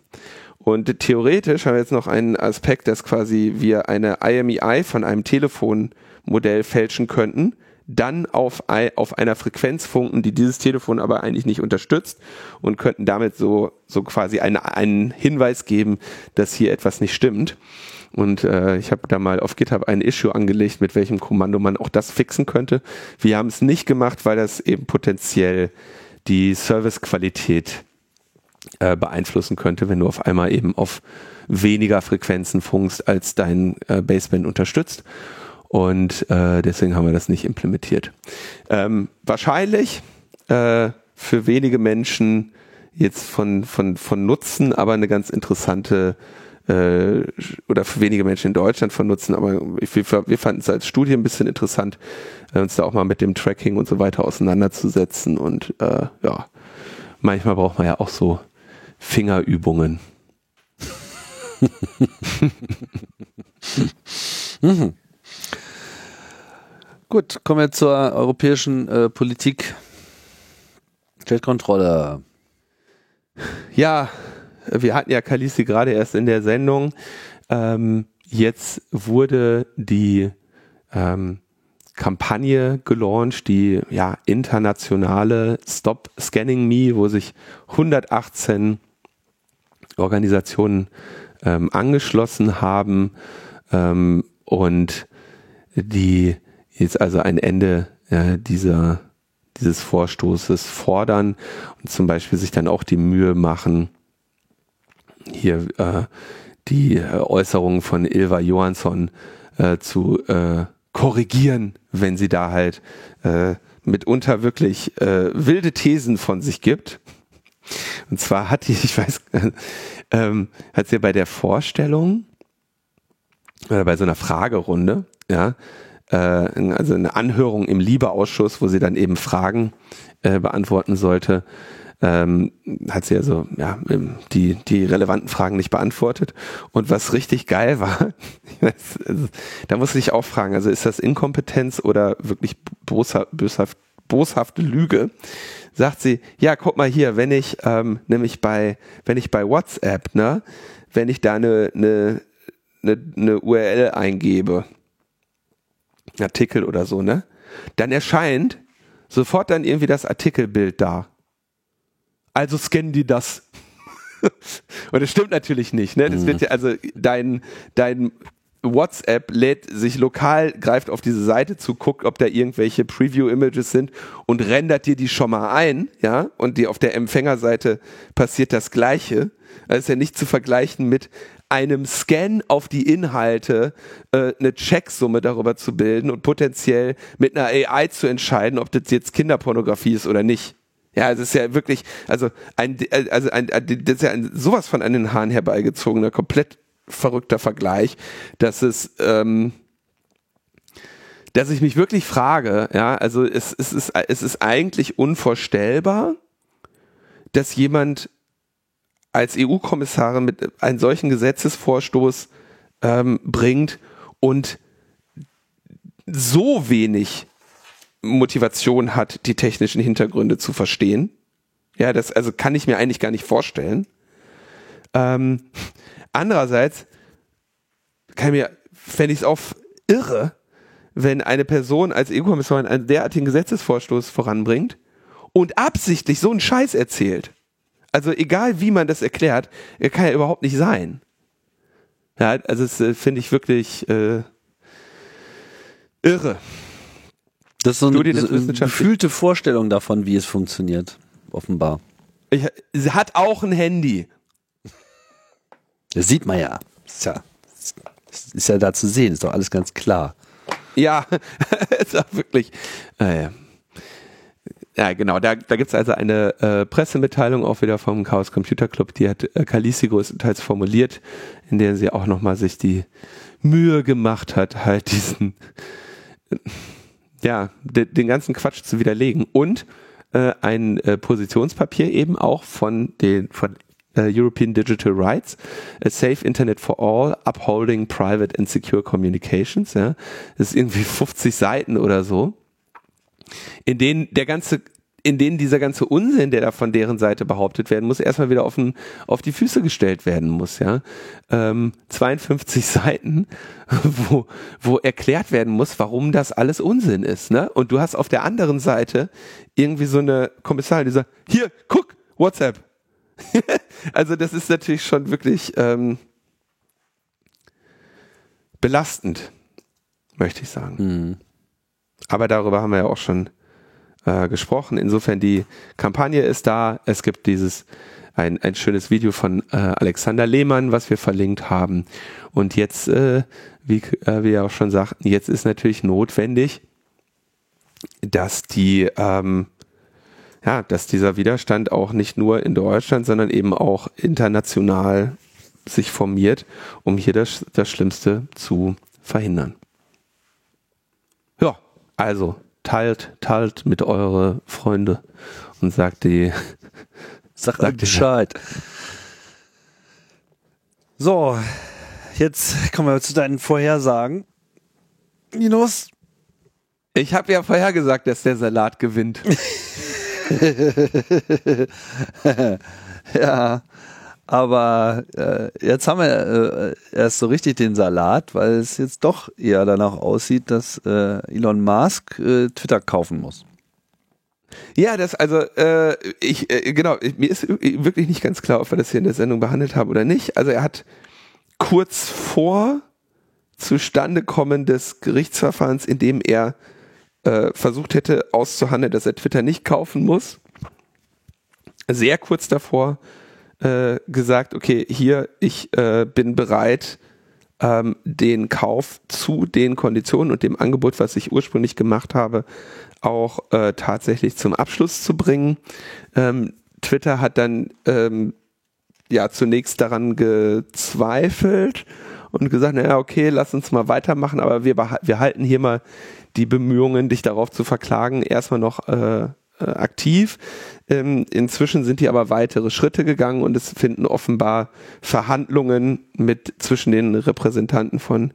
Und theoretisch haben wir jetzt noch einen Aspekt, dass quasi wir eine IMEI von einem Telefonmodell fälschen könnten, dann auf, auf einer Frequenz funken, die dieses Telefon aber eigentlich nicht unterstützt und könnten damit so, so quasi eine, einen Hinweis geben, dass hier etwas nicht stimmt. Und äh, ich habe da mal auf GitHub ein Issue angelegt, mit welchem Kommando man auch das fixen könnte. Wir haben es nicht gemacht, weil das eben potenziell die Servicequalität äh, beeinflussen könnte, wenn du auf einmal eben auf weniger Frequenzen funkst, als dein äh, Baseband unterstützt. Und äh, deswegen haben wir das nicht implementiert. Ähm, wahrscheinlich äh, für wenige Menschen jetzt von, von, von Nutzen, aber eine ganz interessante äh, oder für wenige Menschen in Deutschland von Nutzen, aber wir, wir fanden es als Studie ein bisschen interessant, äh, uns da auch mal mit dem Tracking und so weiter auseinanderzusetzen. Und äh, ja, manchmal braucht man ja auch so Fingerübungen. mhm. Gut, kommen wir zur europäischen äh, Politik. Geldkontrolle. Ja, wir hatten ja Kalisi gerade erst in der Sendung. Ähm, jetzt wurde die ähm, Kampagne gelauncht, die ja internationale Stop Scanning Me, wo sich 118 Organisationen ähm, angeschlossen haben ähm, und die jetzt also ein Ende ja, dieser, dieses Vorstoßes fordern und zum Beispiel sich dann auch die Mühe machen, hier äh, die äh, Äußerungen von Ilva Johansson äh, zu äh, korrigieren, wenn sie da halt äh, mitunter wirklich äh, wilde Thesen von sich gibt. Und zwar hat die, ich weiß, ähm, hat sie bei der Vorstellung oder bei so einer Fragerunde, ja, äh, also eine Anhörung im Liebeausschuss, wo sie dann eben Fragen äh, beantworten sollte, ähm, hat sie also ja, die, die relevanten Fragen nicht beantwortet. Und was richtig geil war, also, da muss ich auch fragen, also ist das Inkompetenz oder wirklich boshaft, boshaft, boshafte Lüge? Sagt sie, ja, guck mal hier, wenn ich ähm, nämlich bei, wenn ich bei WhatsApp, ne, wenn ich da eine, eine, eine, eine URL eingebe, Artikel oder so, ne, dann erscheint sofort dann irgendwie das Artikelbild da also scannen die das. Und das stimmt natürlich nicht. Ne? Das mhm. wird ja, also dein, dein WhatsApp lädt sich lokal, greift auf diese Seite zu, guckt, ob da irgendwelche Preview-Images sind und rendert dir die schon mal ein, ja, und die auf der Empfängerseite passiert das Gleiche. Das ist ja nicht zu vergleichen mit einem Scan auf die Inhalte äh, eine Checksumme darüber zu bilden und potenziell mit einer AI zu entscheiden, ob das jetzt Kinderpornografie ist oder nicht. Ja, es ist ja wirklich, also ein, also ein, das ist ja ein, sowas von an den Haaren herbeigezogener, komplett verrückter Vergleich, dass es, ähm, dass ich mich wirklich frage, ja, also es, es, ist, es ist eigentlich unvorstellbar, dass jemand als EU-Kommissarin mit einem solchen Gesetzesvorstoß ähm, bringt und so wenig Motivation hat, die technischen Hintergründe zu verstehen. Ja, das also kann ich mir eigentlich gar nicht vorstellen. Ähm, andererseits kann mir, fände ich es auch irre, wenn eine Person als EU-Kommissarin einen derartigen Gesetzesvorstoß voranbringt und absichtlich so einen Scheiß erzählt. Also egal wie man das erklärt, er kann ja überhaupt nicht sein. Ja, also das äh, finde ich wirklich äh, irre. Das ist so eine, so eine gefühlte Vorstellung davon, wie es funktioniert. offenbar. Ich, sie hat auch ein Handy. Das sieht man ja. Ist ja, ist ja da zu sehen, ist doch alles ganz klar. Ja, ist auch wirklich. Äh, ja, genau. Da, da gibt es also eine äh, Pressemitteilung auch wieder vom Chaos Computer Club, die hat äh, Kalisi größtenteils formuliert, in der sie auch nochmal sich die Mühe gemacht hat, halt diesen, ja, de, den ganzen Quatsch zu widerlegen. Und äh, ein äh, Positionspapier eben auch von den von äh, European Digital Rights, a Safe Internet for All, Upholding Private and Secure Communications. Ja. Das ist irgendwie 50 Seiten oder so, in denen der ganze in denen dieser ganze Unsinn, der da von deren Seite behauptet werden muss, erstmal wieder auf, auf die Füße gestellt werden muss, ja. Ähm, 52 Seiten, wo, wo erklärt werden muss, warum das alles Unsinn ist, ne? Und du hast auf der anderen Seite irgendwie so eine Kommissarin, die sagt, hier, guck, WhatsApp. also das ist natürlich schon wirklich ähm, belastend, möchte ich sagen. Mhm. Aber darüber haben wir ja auch schon äh, gesprochen. Insofern die Kampagne ist da. Es gibt dieses ein, ein schönes Video von äh, Alexander Lehmann, was wir verlinkt haben. Und jetzt, äh, wie äh, wir auch schon sagten, jetzt ist natürlich notwendig, dass die ähm, ja, dass dieser Widerstand auch nicht nur in Deutschland, sondern eben auch international sich formiert, um hier das, das Schlimmste zu verhindern. Also teilt, teilt mit eure Freunde und sagt die, sagt, sagt Bescheid. So, jetzt kommen wir zu deinen Vorhersagen. Linus? Ich habe ja vorhergesagt, dass der Salat gewinnt. ja, aber äh, jetzt haben wir äh, erst so richtig den Salat, weil es jetzt doch eher danach aussieht, dass äh, Elon Musk äh, Twitter kaufen muss. Ja, das also äh, ich äh, genau mir ist wirklich nicht ganz klar, ob wir das hier in der Sendung behandelt haben oder nicht. Also er hat kurz vor Zustandekommen des Gerichtsverfahrens, in dem er äh, versucht hätte auszuhandeln, dass er Twitter nicht kaufen muss, sehr kurz davor äh, gesagt, okay, hier, ich äh, bin bereit, ähm, den Kauf zu den Konditionen und dem Angebot, was ich ursprünglich gemacht habe, auch äh, tatsächlich zum Abschluss zu bringen. Ähm, Twitter hat dann ähm, ja zunächst daran gezweifelt und gesagt, naja, okay, lass uns mal weitermachen, aber wir, wir halten hier mal die Bemühungen, dich darauf zu verklagen, erstmal noch äh, äh, aktiv. Ähm, inzwischen sind die aber weitere Schritte gegangen und es finden offenbar Verhandlungen mit zwischen den Repräsentanten von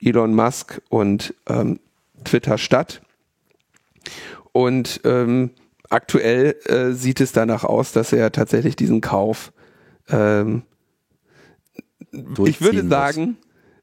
Elon Musk und ähm, Twitter statt. Und ähm, aktuell äh, sieht es danach aus, dass er tatsächlich diesen Kauf ähm, ich würde sagen,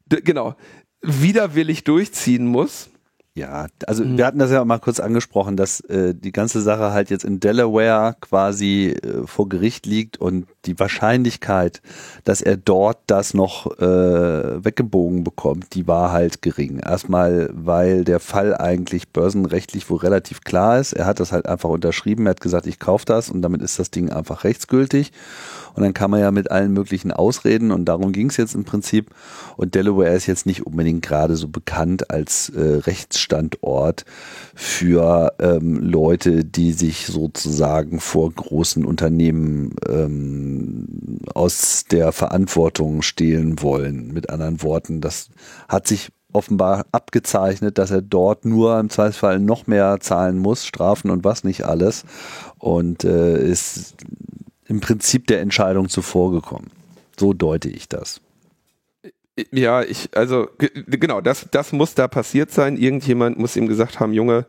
genau, widerwillig durchziehen muss. Ja, also mhm. wir hatten das ja mal kurz angesprochen, dass äh, die ganze Sache halt jetzt in Delaware quasi äh, vor Gericht liegt und die Wahrscheinlichkeit, dass er dort das noch äh, weggebogen bekommt, die war halt gering. Erstmal, weil der Fall eigentlich börsenrechtlich wohl relativ klar ist. Er hat das halt einfach unterschrieben, er hat gesagt, ich kaufe das und damit ist das Ding einfach rechtsgültig. Und dann kann man ja mit allen möglichen Ausreden und darum ging es jetzt im Prinzip. Und Delaware ist jetzt nicht unbedingt gerade so bekannt als äh, Rechtsstandort für ähm, Leute, die sich sozusagen vor großen Unternehmen ähm, aus der Verantwortung stehlen wollen. Mit anderen Worten, das hat sich offenbar abgezeichnet, dass er dort nur im Zweifelsfall noch mehr zahlen muss, Strafen und was nicht alles. Und äh, ist im Prinzip der Entscheidung zuvorgekommen. So deute ich das. Ja, ich, also genau, das, das muss da passiert sein. Irgendjemand muss ihm gesagt haben, Junge,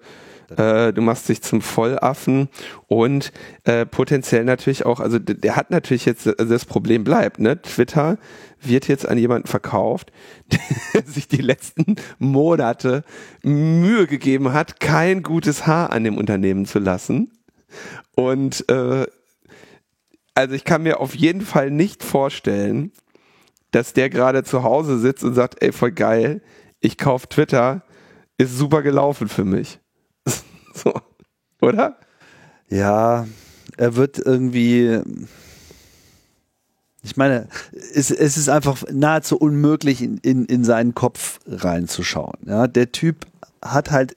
äh, du machst dich zum Vollaffen und äh, potenziell natürlich auch, also der hat natürlich jetzt, also das Problem bleibt, ne? Twitter wird jetzt an jemanden verkauft, der sich die letzten Monate Mühe gegeben hat, kein gutes Haar an dem Unternehmen zu lassen. Und äh, also ich kann mir auf jeden Fall nicht vorstellen, dass der gerade zu Hause sitzt und sagt, ey, voll geil, ich kauf Twitter, ist super gelaufen für mich. so, oder? Ja, er wird irgendwie ich meine, es, es ist einfach nahezu unmöglich, in, in, in seinen Kopf reinzuschauen. Ja, der Typ hat halt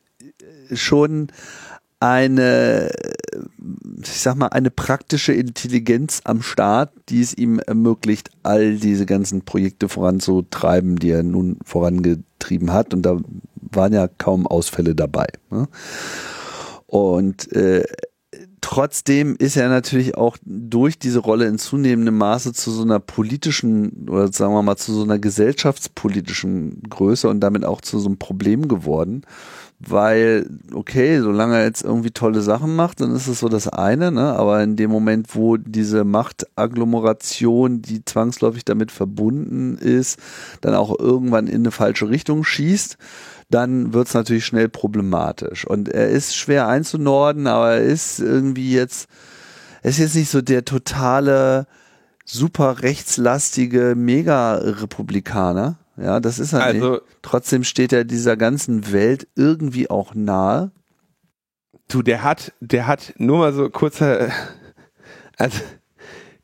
schon eine, ich sag mal, eine praktische Intelligenz am Start, die es ihm ermöglicht, all diese ganzen Projekte voranzutreiben, die er nun vorangetrieben hat. Und da waren ja kaum Ausfälle dabei. Ne? Und äh, Trotzdem ist er natürlich auch durch diese Rolle in zunehmendem Maße zu so einer politischen oder sagen wir mal zu so einer gesellschaftspolitischen Größe und damit auch zu so einem Problem geworden. Weil, okay, solange er jetzt irgendwie tolle Sachen macht, dann ist es so das eine, ne? aber in dem Moment, wo diese Machtagglomeration, die zwangsläufig damit verbunden ist, dann auch irgendwann in eine falsche Richtung schießt, dann wird es natürlich schnell problematisch. Und er ist schwer einzunorden, aber er ist irgendwie jetzt, er ist jetzt nicht so der totale, super rechtslastige Mega-Republikaner. Ja, das ist er also, nicht. Trotzdem steht er dieser ganzen Welt irgendwie auch nahe. Du, der hat, der hat nur mal so kurzer, also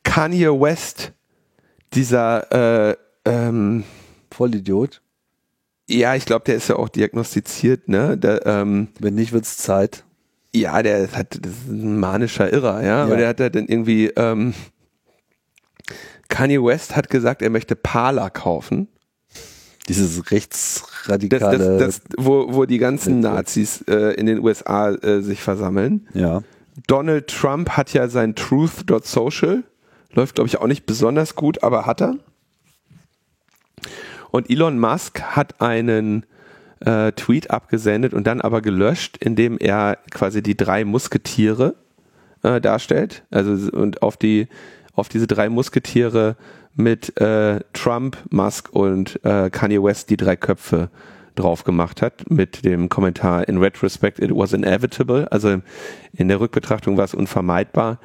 Kanye West, dieser äh, ähm, Vollidiot. Ja, ich glaube, der ist ja auch diagnostiziert, ne? Der, ähm, Wenn nicht, wird's Zeit. Ja, der hat, das ist ein manischer Irrer, ja. ja. Und der hat dann irgendwie, ähm, Kanye West hat gesagt, er möchte Parler kaufen. Dieses rechtsradikale. Das, das, das, wo, wo die ganzen Nazis äh, in den USA äh, sich versammeln. Ja. Donald Trump hat ja sein Truth.social. Läuft, glaube ich, auch nicht besonders gut, aber hat er. Und Elon Musk hat einen äh, Tweet abgesendet und dann aber gelöscht, indem er quasi die drei Musketiere äh, darstellt. Also und auf die auf diese drei Musketiere mit äh, Trump, Musk und äh, Kanye West die drei Köpfe drauf gemacht hat mit dem Kommentar in retrospect it was inevitable also in der Rückbetrachtung war es unvermeidbar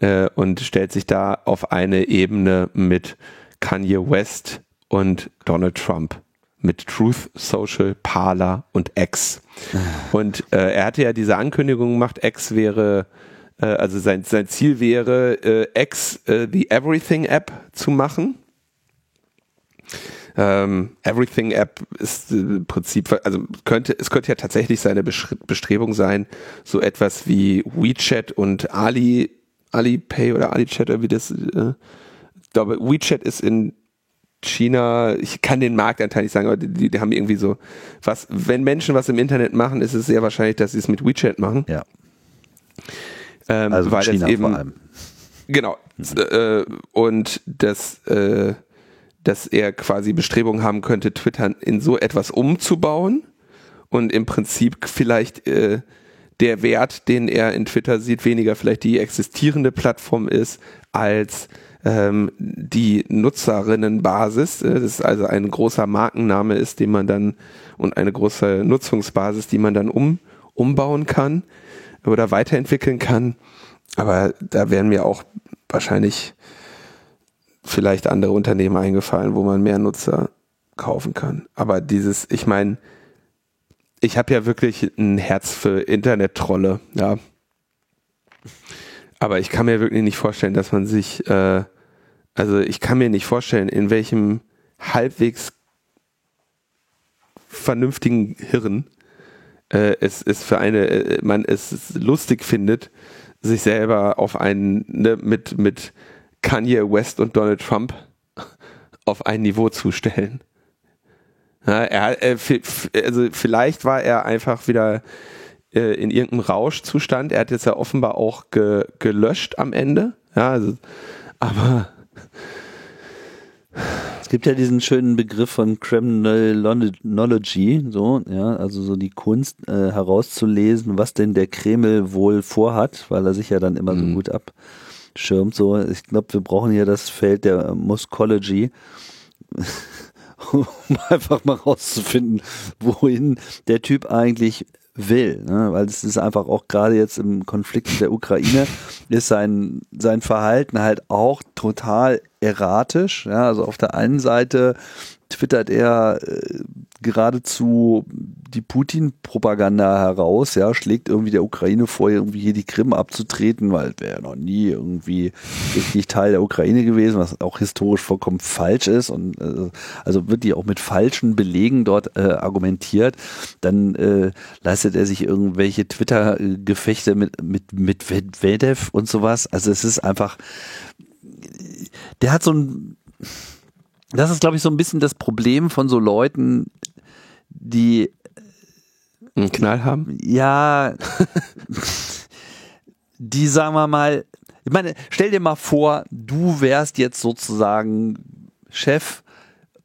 äh, und stellt sich da auf eine Ebene mit Kanye West und Donald Trump mit Truth Social, Parler und X. Ah. Und äh, er hatte ja diese Ankündigung gemacht, X wäre, äh, also sein, sein Ziel wäre, äh, X äh, die Everything App zu machen. Ähm, Everything App ist im Prinzip, also könnte, es könnte ja tatsächlich seine Bestrebung sein, so etwas wie WeChat und Ali, Alipay oder AliChat oder wie das, äh, ich glaube, WeChat ist in China, ich kann den Marktanteil nicht sagen, aber die, die haben irgendwie so, was, wenn Menschen was im Internet machen, ist es sehr wahrscheinlich, dass sie es mit WeChat machen. Ja. Ähm, also weil China eben, vor allem. Genau. Mhm. Äh, und das, äh, dass er quasi Bestrebungen haben könnte, Twitter in so etwas umzubauen und im Prinzip vielleicht äh, der Wert, den er in Twitter sieht, weniger vielleicht die existierende Plattform ist, als ähm, die Nutzerinnenbasis, äh, das ist also ein großer Markenname ist, den man dann und eine große Nutzungsbasis, die man dann um, umbauen kann oder weiterentwickeln kann. Aber da wären mir auch wahrscheinlich vielleicht andere Unternehmen eingefallen, wo man mehr Nutzer kaufen kann. Aber dieses, ich meine, ich habe ja wirklich ein Herz für Internet-Trolle, ja. Aber ich kann mir wirklich nicht vorstellen, dass man sich, äh, also ich kann mir nicht vorstellen, in welchem halbwegs vernünftigen Hirn äh, es, es für eine, äh, man es lustig findet, sich selber auf einen, ne, mit, mit Kanye West und Donald Trump auf ein Niveau zu stellen. Ja, er, äh, also vielleicht war er einfach wieder äh, in irgendeinem Rauschzustand. Er hat jetzt ja offenbar auch ge, gelöscht am Ende. Ja, also, aber gibt ja diesen schönen Begriff von Kremlinology, so, ja, also so die Kunst äh, herauszulesen, was denn der Kreml wohl vorhat, weil er sich ja dann immer mhm. so gut abschirmt. So, ich glaube, wir brauchen hier das Feld der Muskology. um einfach mal rauszufinden, wohin der Typ eigentlich will, ne? weil es ist einfach auch gerade jetzt im Konflikt mit der Ukraine ist sein sein Verhalten halt auch total erratisch. Ja? Also auf der einen Seite twittert er äh, geradezu die Putin-Propaganda heraus, ja, schlägt irgendwie der Ukraine vor, irgendwie hier die Krim abzutreten, weil wäre ja noch nie irgendwie richtig Teil der Ukraine gewesen, was auch historisch vollkommen falsch ist und äh, also wird die auch mit falschen Belegen dort äh, argumentiert, dann äh, leistet er sich irgendwelche Twitter-Gefechte mit, mit, mit Medvedev und sowas. Also es ist einfach, der hat so ein, das ist glaube ich so ein bisschen das Problem von so Leuten, die einen Knall haben? Ja, die sagen wir mal, ich meine, stell dir mal vor, du wärst jetzt sozusagen Chef,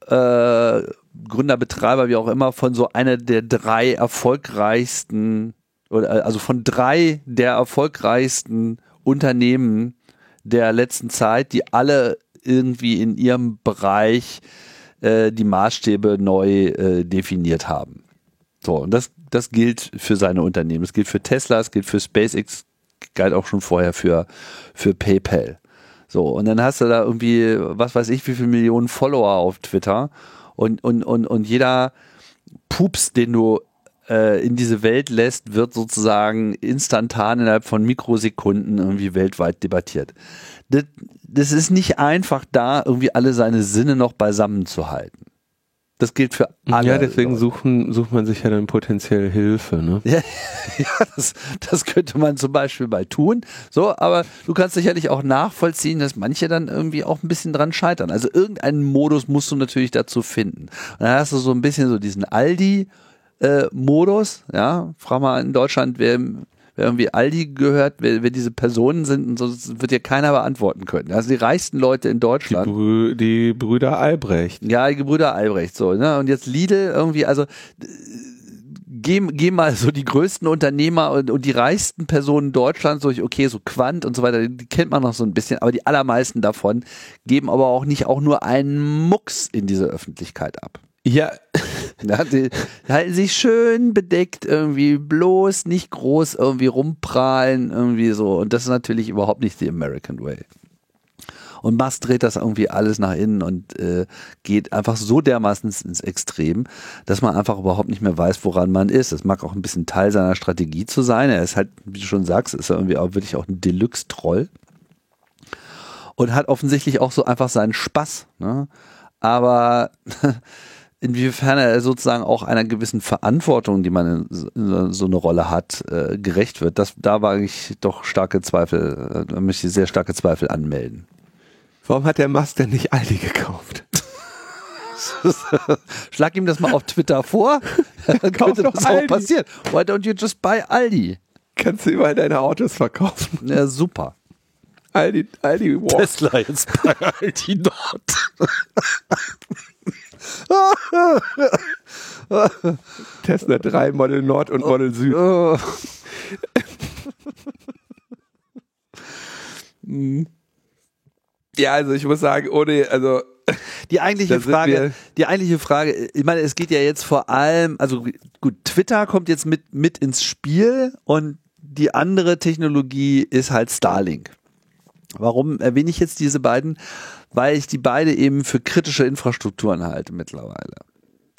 äh, Gründer, Betreiber, wie auch immer, von so einer der drei erfolgreichsten, oder also von drei der erfolgreichsten Unternehmen der letzten Zeit, die alle irgendwie in ihrem Bereich äh, die Maßstäbe neu äh, definiert haben. So, und das, das gilt für seine Unternehmen. Das gilt für Tesla, es gilt für SpaceX, galt auch schon vorher für, für PayPal. So, und dann hast du da irgendwie, was weiß ich, wie viele Millionen Follower auf Twitter und, und, und, und jeder Pups, den du äh, in diese Welt lässt, wird sozusagen instantan innerhalb von Mikrosekunden irgendwie weltweit debattiert. Das, das ist nicht einfach da, irgendwie alle seine Sinne noch beisammen zu halten. Das gilt für alle. Ja, deswegen suchen, sucht man sich ja dann potenziell Hilfe. Ne? Ja, ja das, das könnte man zum Beispiel mal tun. So, aber du kannst sicherlich auch nachvollziehen, dass manche dann irgendwie auch ein bisschen dran scheitern. Also irgendeinen Modus musst du natürlich dazu finden. Und dann hast du so ein bisschen so diesen Aldi. Äh, Modus, ja, frag mal in Deutschland, wer wer irgendwie Aldi gehört, wer, wer diese Personen sind und so, wird dir keiner beantworten können. Also die reichsten Leute in Deutschland. Die, Brü die Brüder Albrecht. Ja, die Brüder Albrecht, so, ne? Und jetzt Lidl irgendwie, also geh, geh mal so die größten Unternehmer und, und die reichsten Personen Deutschlands durch, okay, so Quant und so weiter, die kennt man noch so ein bisschen, aber die allermeisten davon geben aber auch nicht auch nur einen Mucks in diese Öffentlichkeit ab. Ja. ja die, halten sich schön bedeckt, irgendwie bloß nicht groß irgendwie rumprahlen, irgendwie so. Und das ist natürlich überhaupt nicht die American Way. Und Musk dreht das irgendwie alles nach innen und äh, geht einfach so dermaßen ins Extrem, dass man einfach überhaupt nicht mehr weiß, woran man ist. Das mag auch ein bisschen Teil seiner Strategie zu sein. Er ist halt, wie du schon sagst, ist er irgendwie auch wirklich auch ein Deluxe-Troll. Und hat offensichtlich auch so einfach seinen Spaß. Ne? Aber inwiefern er sozusagen auch einer gewissen Verantwortung, die man in so eine Rolle hat, äh, gerecht wird. Das, da war ich doch starke Zweifel, äh, da möchte ich sehr starke Zweifel anmelden. Warum hat der Musk denn nicht Aldi gekauft? Schlag ihm das mal auf Twitter vor, dann könnte das Aldi. auch passieren. Why don't you just buy Aldi? Kannst du überall deine Autos verkaufen. Ja, super. Aldi, Aldi Walk. Tesla jetzt bei Aldi Nord. Tesla 3, Model Nord und Model Süd. ja, also ich muss sagen, ohne, also die eigentliche Frage, die eigentliche Frage, ich meine, es geht ja jetzt vor allem, also gut, Twitter kommt jetzt mit, mit ins Spiel und die andere Technologie ist halt Starlink. Warum erwähne ich jetzt diese beiden? Weil ich die beide eben für kritische Infrastrukturen halte mittlerweile.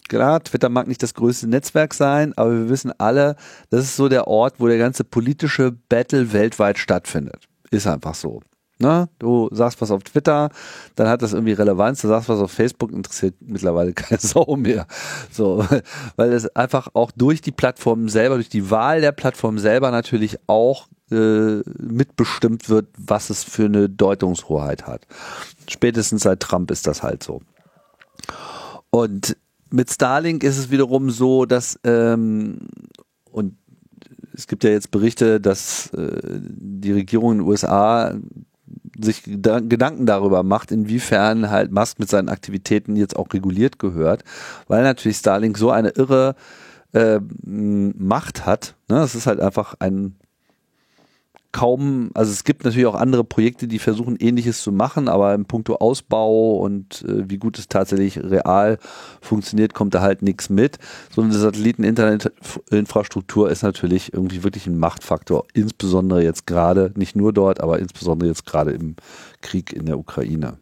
Klar, Twitter mag nicht das größte Netzwerk sein, aber wir wissen alle, das ist so der Ort, wo der ganze politische Battle weltweit stattfindet. Ist einfach so. Ne? Du sagst was auf Twitter, dann hat das irgendwie Relevanz. Du sagst was auf Facebook, interessiert mittlerweile keine Sau mehr. So, weil es einfach auch durch die Plattform selber, durch die Wahl der Plattform selber natürlich auch äh, mitbestimmt wird, was es für eine Deutungshoheit hat. Spätestens seit Trump ist das halt so. Und mit Starlink ist es wiederum so, dass ähm, und es gibt ja jetzt Berichte, dass äh, die Regierung in den USA sich Gedanken darüber macht, inwiefern halt Musk mit seinen Aktivitäten jetzt auch reguliert gehört, weil natürlich Starlink so eine irre äh, Macht hat. Ne? Es ist halt einfach ein kaum, also es gibt natürlich auch andere Projekte, die versuchen ähnliches zu machen, aber im Punkto Ausbau und äh, wie gut es tatsächlich real funktioniert, kommt da halt nichts mit. So eine Satelliten-Internetinfrastruktur ist natürlich irgendwie wirklich ein Machtfaktor, insbesondere jetzt gerade, nicht nur dort, aber insbesondere jetzt gerade im Krieg in der Ukraine.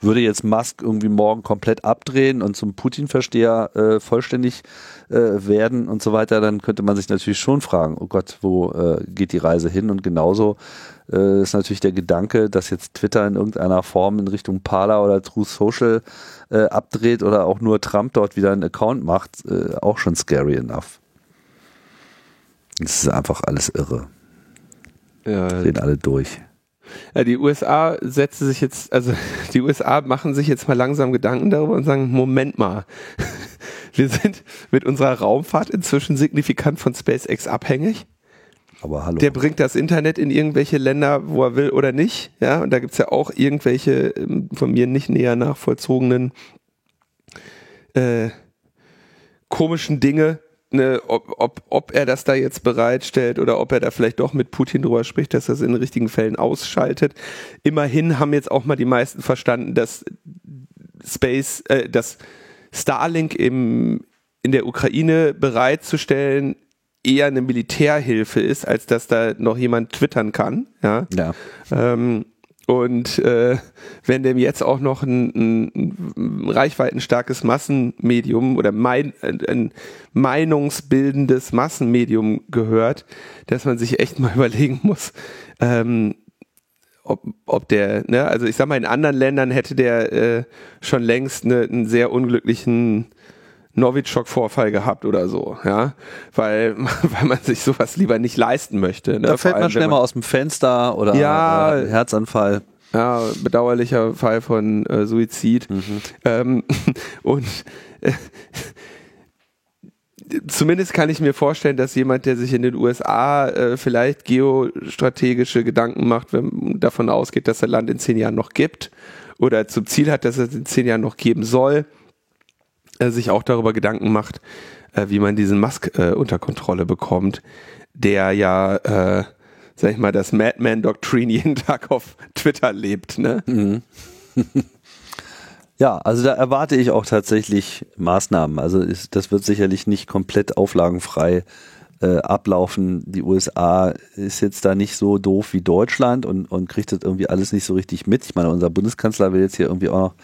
Würde jetzt Musk irgendwie morgen komplett abdrehen und zum Putin-Versteher äh, vollständig äh, werden und so weiter, dann könnte man sich natürlich schon fragen, oh Gott, wo äh, geht die Reise hin? Und genauso äh, ist natürlich der Gedanke, dass jetzt Twitter in irgendeiner Form in Richtung Parler oder True Social äh, abdreht oder auch nur Trump dort wieder einen Account macht, äh, auch schon scary enough. Das ist einfach irre. irre. Ja. Sehen alle durch. Ja, die USA setzen sich jetzt, also die USA machen sich jetzt mal langsam Gedanken darüber und sagen, Moment mal, wir sind mit unserer Raumfahrt inzwischen signifikant von SpaceX abhängig. Aber hallo. Der bringt das Internet in irgendwelche Länder, wo er will oder nicht. Ja, und da gibt's ja auch irgendwelche ähm, von mir nicht näher nachvollzogenen äh, komischen Dinge, ne, ob, ob, ob er das da jetzt bereitstellt oder ob er da vielleicht doch mit Putin drüber spricht, dass er es in richtigen Fällen ausschaltet. Immerhin haben jetzt auch mal die meisten verstanden, dass Space, äh, dass Starlink im, in der Ukraine bereitzustellen eher eine Militärhilfe ist, als dass da noch jemand twittern kann. Ja. ja. Ähm, und äh, wenn dem jetzt auch noch ein, ein, ein reichweitenstarkes Massenmedium oder mein, ein meinungsbildendes Massenmedium gehört, dass man sich echt mal überlegen muss, ähm, ob, ob der, ne, also ich sag mal, in anderen Ländern hätte der äh, schon längst ne, einen sehr unglücklichen Novichok-Vorfall gehabt oder so, ja, weil, weil man sich sowas lieber nicht leisten möchte. Ne? Da fällt man schnell mal aus dem Fenster oder, ja, oder Herzanfall. Ja, bedauerlicher Fall von äh, Suizid. Mhm. Ähm, und äh, zumindest kann ich mir vorstellen, dass jemand, der sich in den USA äh, vielleicht geostrategische Gedanken macht, wenn davon ausgeht, dass das Land in zehn Jahren noch gibt oder zum Ziel hat, dass es in zehn Jahren noch geben soll, äh, sich auch darüber Gedanken macht, äh, wie man diesen Musk äh, unter Kontrolle bekommt, der ja, äh, sag ich mal, das Madman-Doktrin jeden Tag auf Twitter lebt. Ne? Mhm. Ja, also da erwarte ich auch tatsächlich Maßnahmen. Also ist, das wird sicherlich nicht komplett auflagenfrei äh, ablaufen. Die USA ist jetzt da nicht so doof wie Deutschland und, und kriegt das irgendwie alles nicht so richtig mit. Ich meine, unser Bundeskanzler will jetzt hier irgendwie auch noch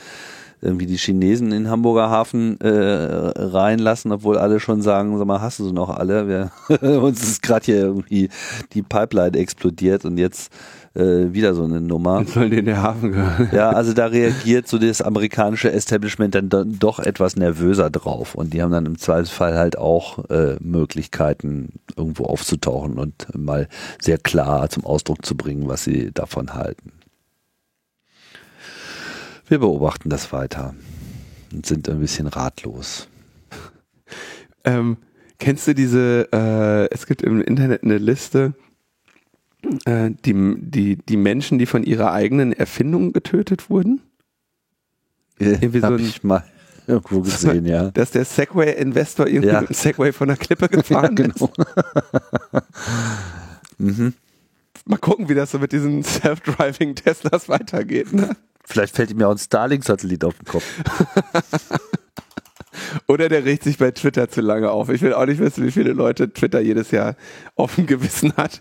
irgendwie die Chinesen in Hamburger Hafen äh, reinlassen, obwohl alle schon sagen, sag mal, hast du sie noch alle? Wir, uns ist gerade hier irgendwie die Pipeline explodiert und jetzt äh, wieder so eine Nummer. Jetzt soll in der Hafen gehören. Ja, also da reagiert so das amerikanische Establishment dann doch etwas nervöser drauf und die haben dann im Zweifelsfall halt auch äh, Möglichkeiten irgendwo aufzutauchen und mal sehr klar zum Ausdruck zu bringen, was sie davon halten. Wir beobachten das weiter und sind ein bisschen ratlos. Ähm, kennst du diese, äh, es gibt im Internet eine Liste, äh, die, die, die Menschen, die von ihrer eigenen Erfindung getötet wurden? Irgendwie Hab so ein, ich mal irgendwo gesehen, ja. Dass der Segway-Investor irgendwie ja. mit dem Segway von der Klippe gefahren ja, genau. ist. mhm. Mal gucken, wie das so mit diesen Self-Driving Teslas weitergeht. Ne? Vielleicht fällt ihm ja auch ein Starlink-Satellit auf den Kopf. Oder der regt sich bei Twitter zu lange auf. Ich will auch nicht wissen, wie viele Leute Twitter jedes Jahr auf dem Gewissen hat,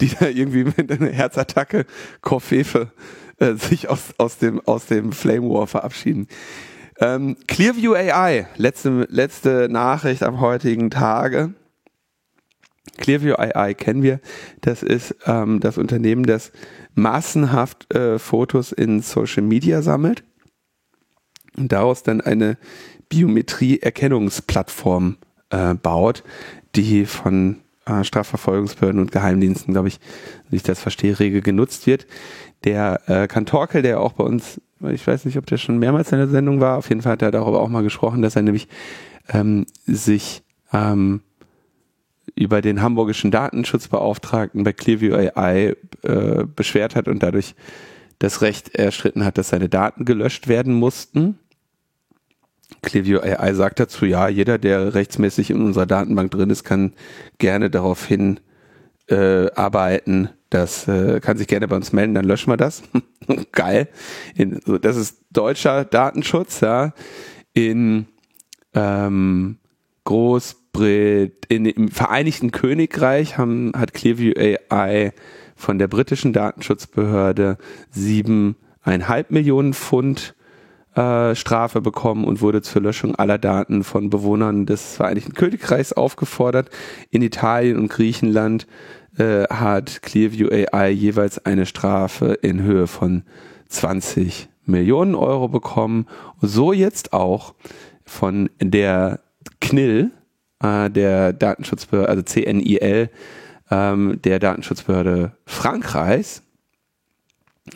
die da irgendwie mit einer Herzattacke Koffefe äh, sich aus, aus, dem, aus dem Flame War verabschieden. Ähm, Clearview AI, letzte, letzte Nachricht am heutigen Tage. Clearview AI kennen wir. Das ist ähm, das Unternehmen, das massenhaft äh, Fotos in Social Media sammelt und daraus dann eine Biometrie-Erkennungsplattform äh, baut, die von äh, Strafverfolgungsbehörden und Geheimdiensten, glaube ich, wie ich das verstehe, rege genutzt wird. Der äh, Kantorkel, der auch bei uns, ich weiß nicht, ob der schon mehrmals in der Sendung war, auf jeden Fall hat er darüber auch mal gesprochen, dass er nämlich ähm, sich ähm, über den hamburgischen Datenschutzbeauftragten bei Clearview AI äh, beschwert hat und dadurch das Recht erstritten hat, dass seine Daten gelöscht werden mussten. Clearview AI sagt dazu, ja, jeder, der rechtsmäßig in unserer Datenbank drin ist, kann gerne darauf hin äh, arbeiten, das äh, kann sich gerne bei uns melden, dann löschen wir das. Geil. In, das ist deutscher Datenschutz, ja. In ähm, Groß Brit in, im Vereinigten Königreich haben, hat Clearview AI von der britischen Datenschutzbehörde sieben eineinhalb Millionen Pfund äh, Strafe bekommen und wurde zur Löschung aller Daten von Bewohnern des Vereinigten Königreichs aufgefordert. In Italien und Griechenland äh, hat Clearview AI jeweils eine Strafe in Höhe von 20 Millionen Euro bekommen. So jetzt auch von der CNIL, äh, der Datenschutzbehörde, also CNIL, ähm, der Datenschutzbehörde Frankreichs,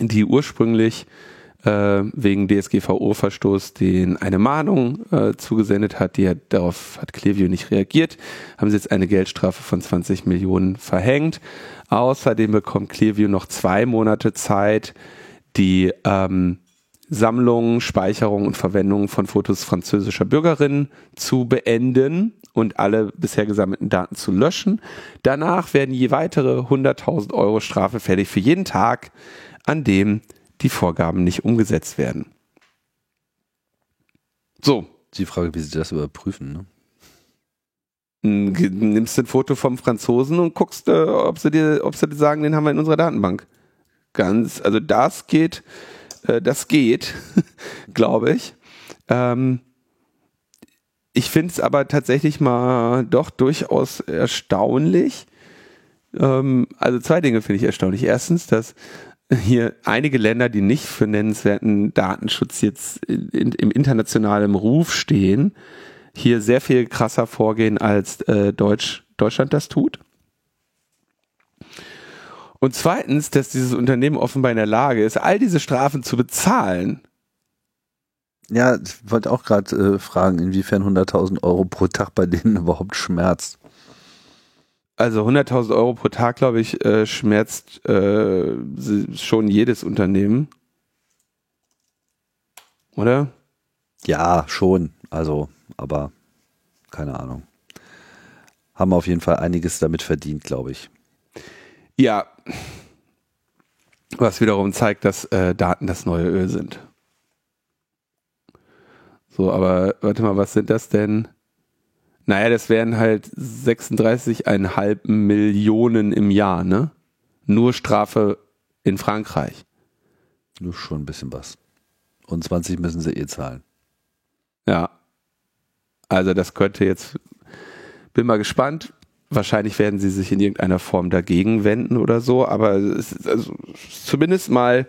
die ursprünglich äh, wegen DSGVO-Verstoß den eine Mahnung äh, zugesendet hat, die hat, darauf hat Clearview nicht reagiert, haben sie jetzt eine Geldstrafe von 20 Millionen verhängt. Außerdem bekommt Clearview noch zwei Monate Zeit, die ähm, Sammlung, Speicherung und Verwendung von Fotos französischer Bürgerinnen zu beenden und alle bisher gesammelten Daten zu löschen. Danach werden je weitere 100.000 Euro Strafe fällig für jeden Tag, an dem die Vorgaben nicht umgesetzt werden. So. Die Frage, wie sie das überprüfen, ne? Nimmst ein Foto vom Franzosen und guckst, äh, ob sie dir, ob sie dir sagen, den haben wir in unserer Datenbank. Ganz, also das geht, äh, das geht, glaube ich. Ähm, ich finde es aber tatsächlich mal doch durchaus erstaunlich. Ähm, also zwei Dinge finde ich erstaunlich. Erstens, dass hier einige Länder, die nicht für nennenswerten Datenschutz jetzt in, in, im internationalen Ruf stehen, hier sehr viel krasser vorgehen als äh, Deutsch, Deutschland das tut. Und zweitens, dass dieses Unternehmen offenbar in der Lage ist, all diese Strafen zu bezahlen. Ja, ich wollte auch gerade äh, fragen, inwiefern 100.000 Euro pro Tag bei denen überhaupt schmerzt. Also 100.000 Euro pro Tag, glaube ich, äh, schmerzt äh, schon jedes Unternehmen. Oder? Ja, schon. Also, aber keine Ahnung. Haben auf jeden Fall einiges damit verdient, glaube ich. Ja. Was wiederum zeigt, dass äh, Daten das neue Öl sind. So, aber warte mal, was sind das denn? Naja, das wären halt 36,5 Millionen im Jahr, ne? Nur Strafe in Frankreich. Nur schon ein bisschen was. Und 20 müssen sie eh zahlen. Ja. Also das könnte jetzt, bin mal gespannt. Wahrscheinlich werden sie sich in irgendeiner Form dagegen wenden oder so, aber es ist also zumindest mal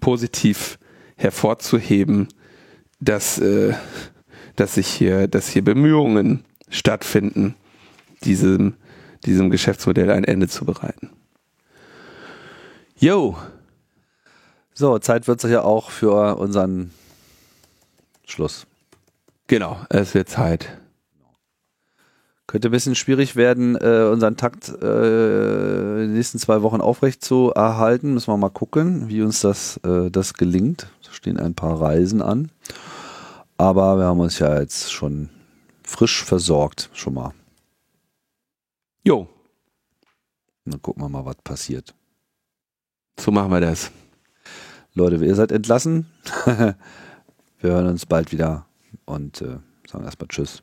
positiv hervorzuheben, dass äh, dass sich hier, dass hier Bemühungen stattfinden, diesem, diesem Geschäftsmodell ein Ende zu bereiten. Jo. So, Zeit wird es ja auch für unseren Schluss. Genau, es wird Zeit. Könnte ein bisschen schwierig werden, äh, unseren Takt äh, in den nächsten zwei Wochen aufrecht zu erhalten. Müssen wir mal gucken, wie uns das, äh, das gelingt. Da stehen ein paar Reisen an. Aber wir haben uns ja jetzt schon frisch versorgt, schon mal. Jo. Dann gucken wir mal, was passiert. So machen wir das. Leute, ihr seid entlassen. wir hören uns bald wieder und äh, sagen erstmal Tschüss.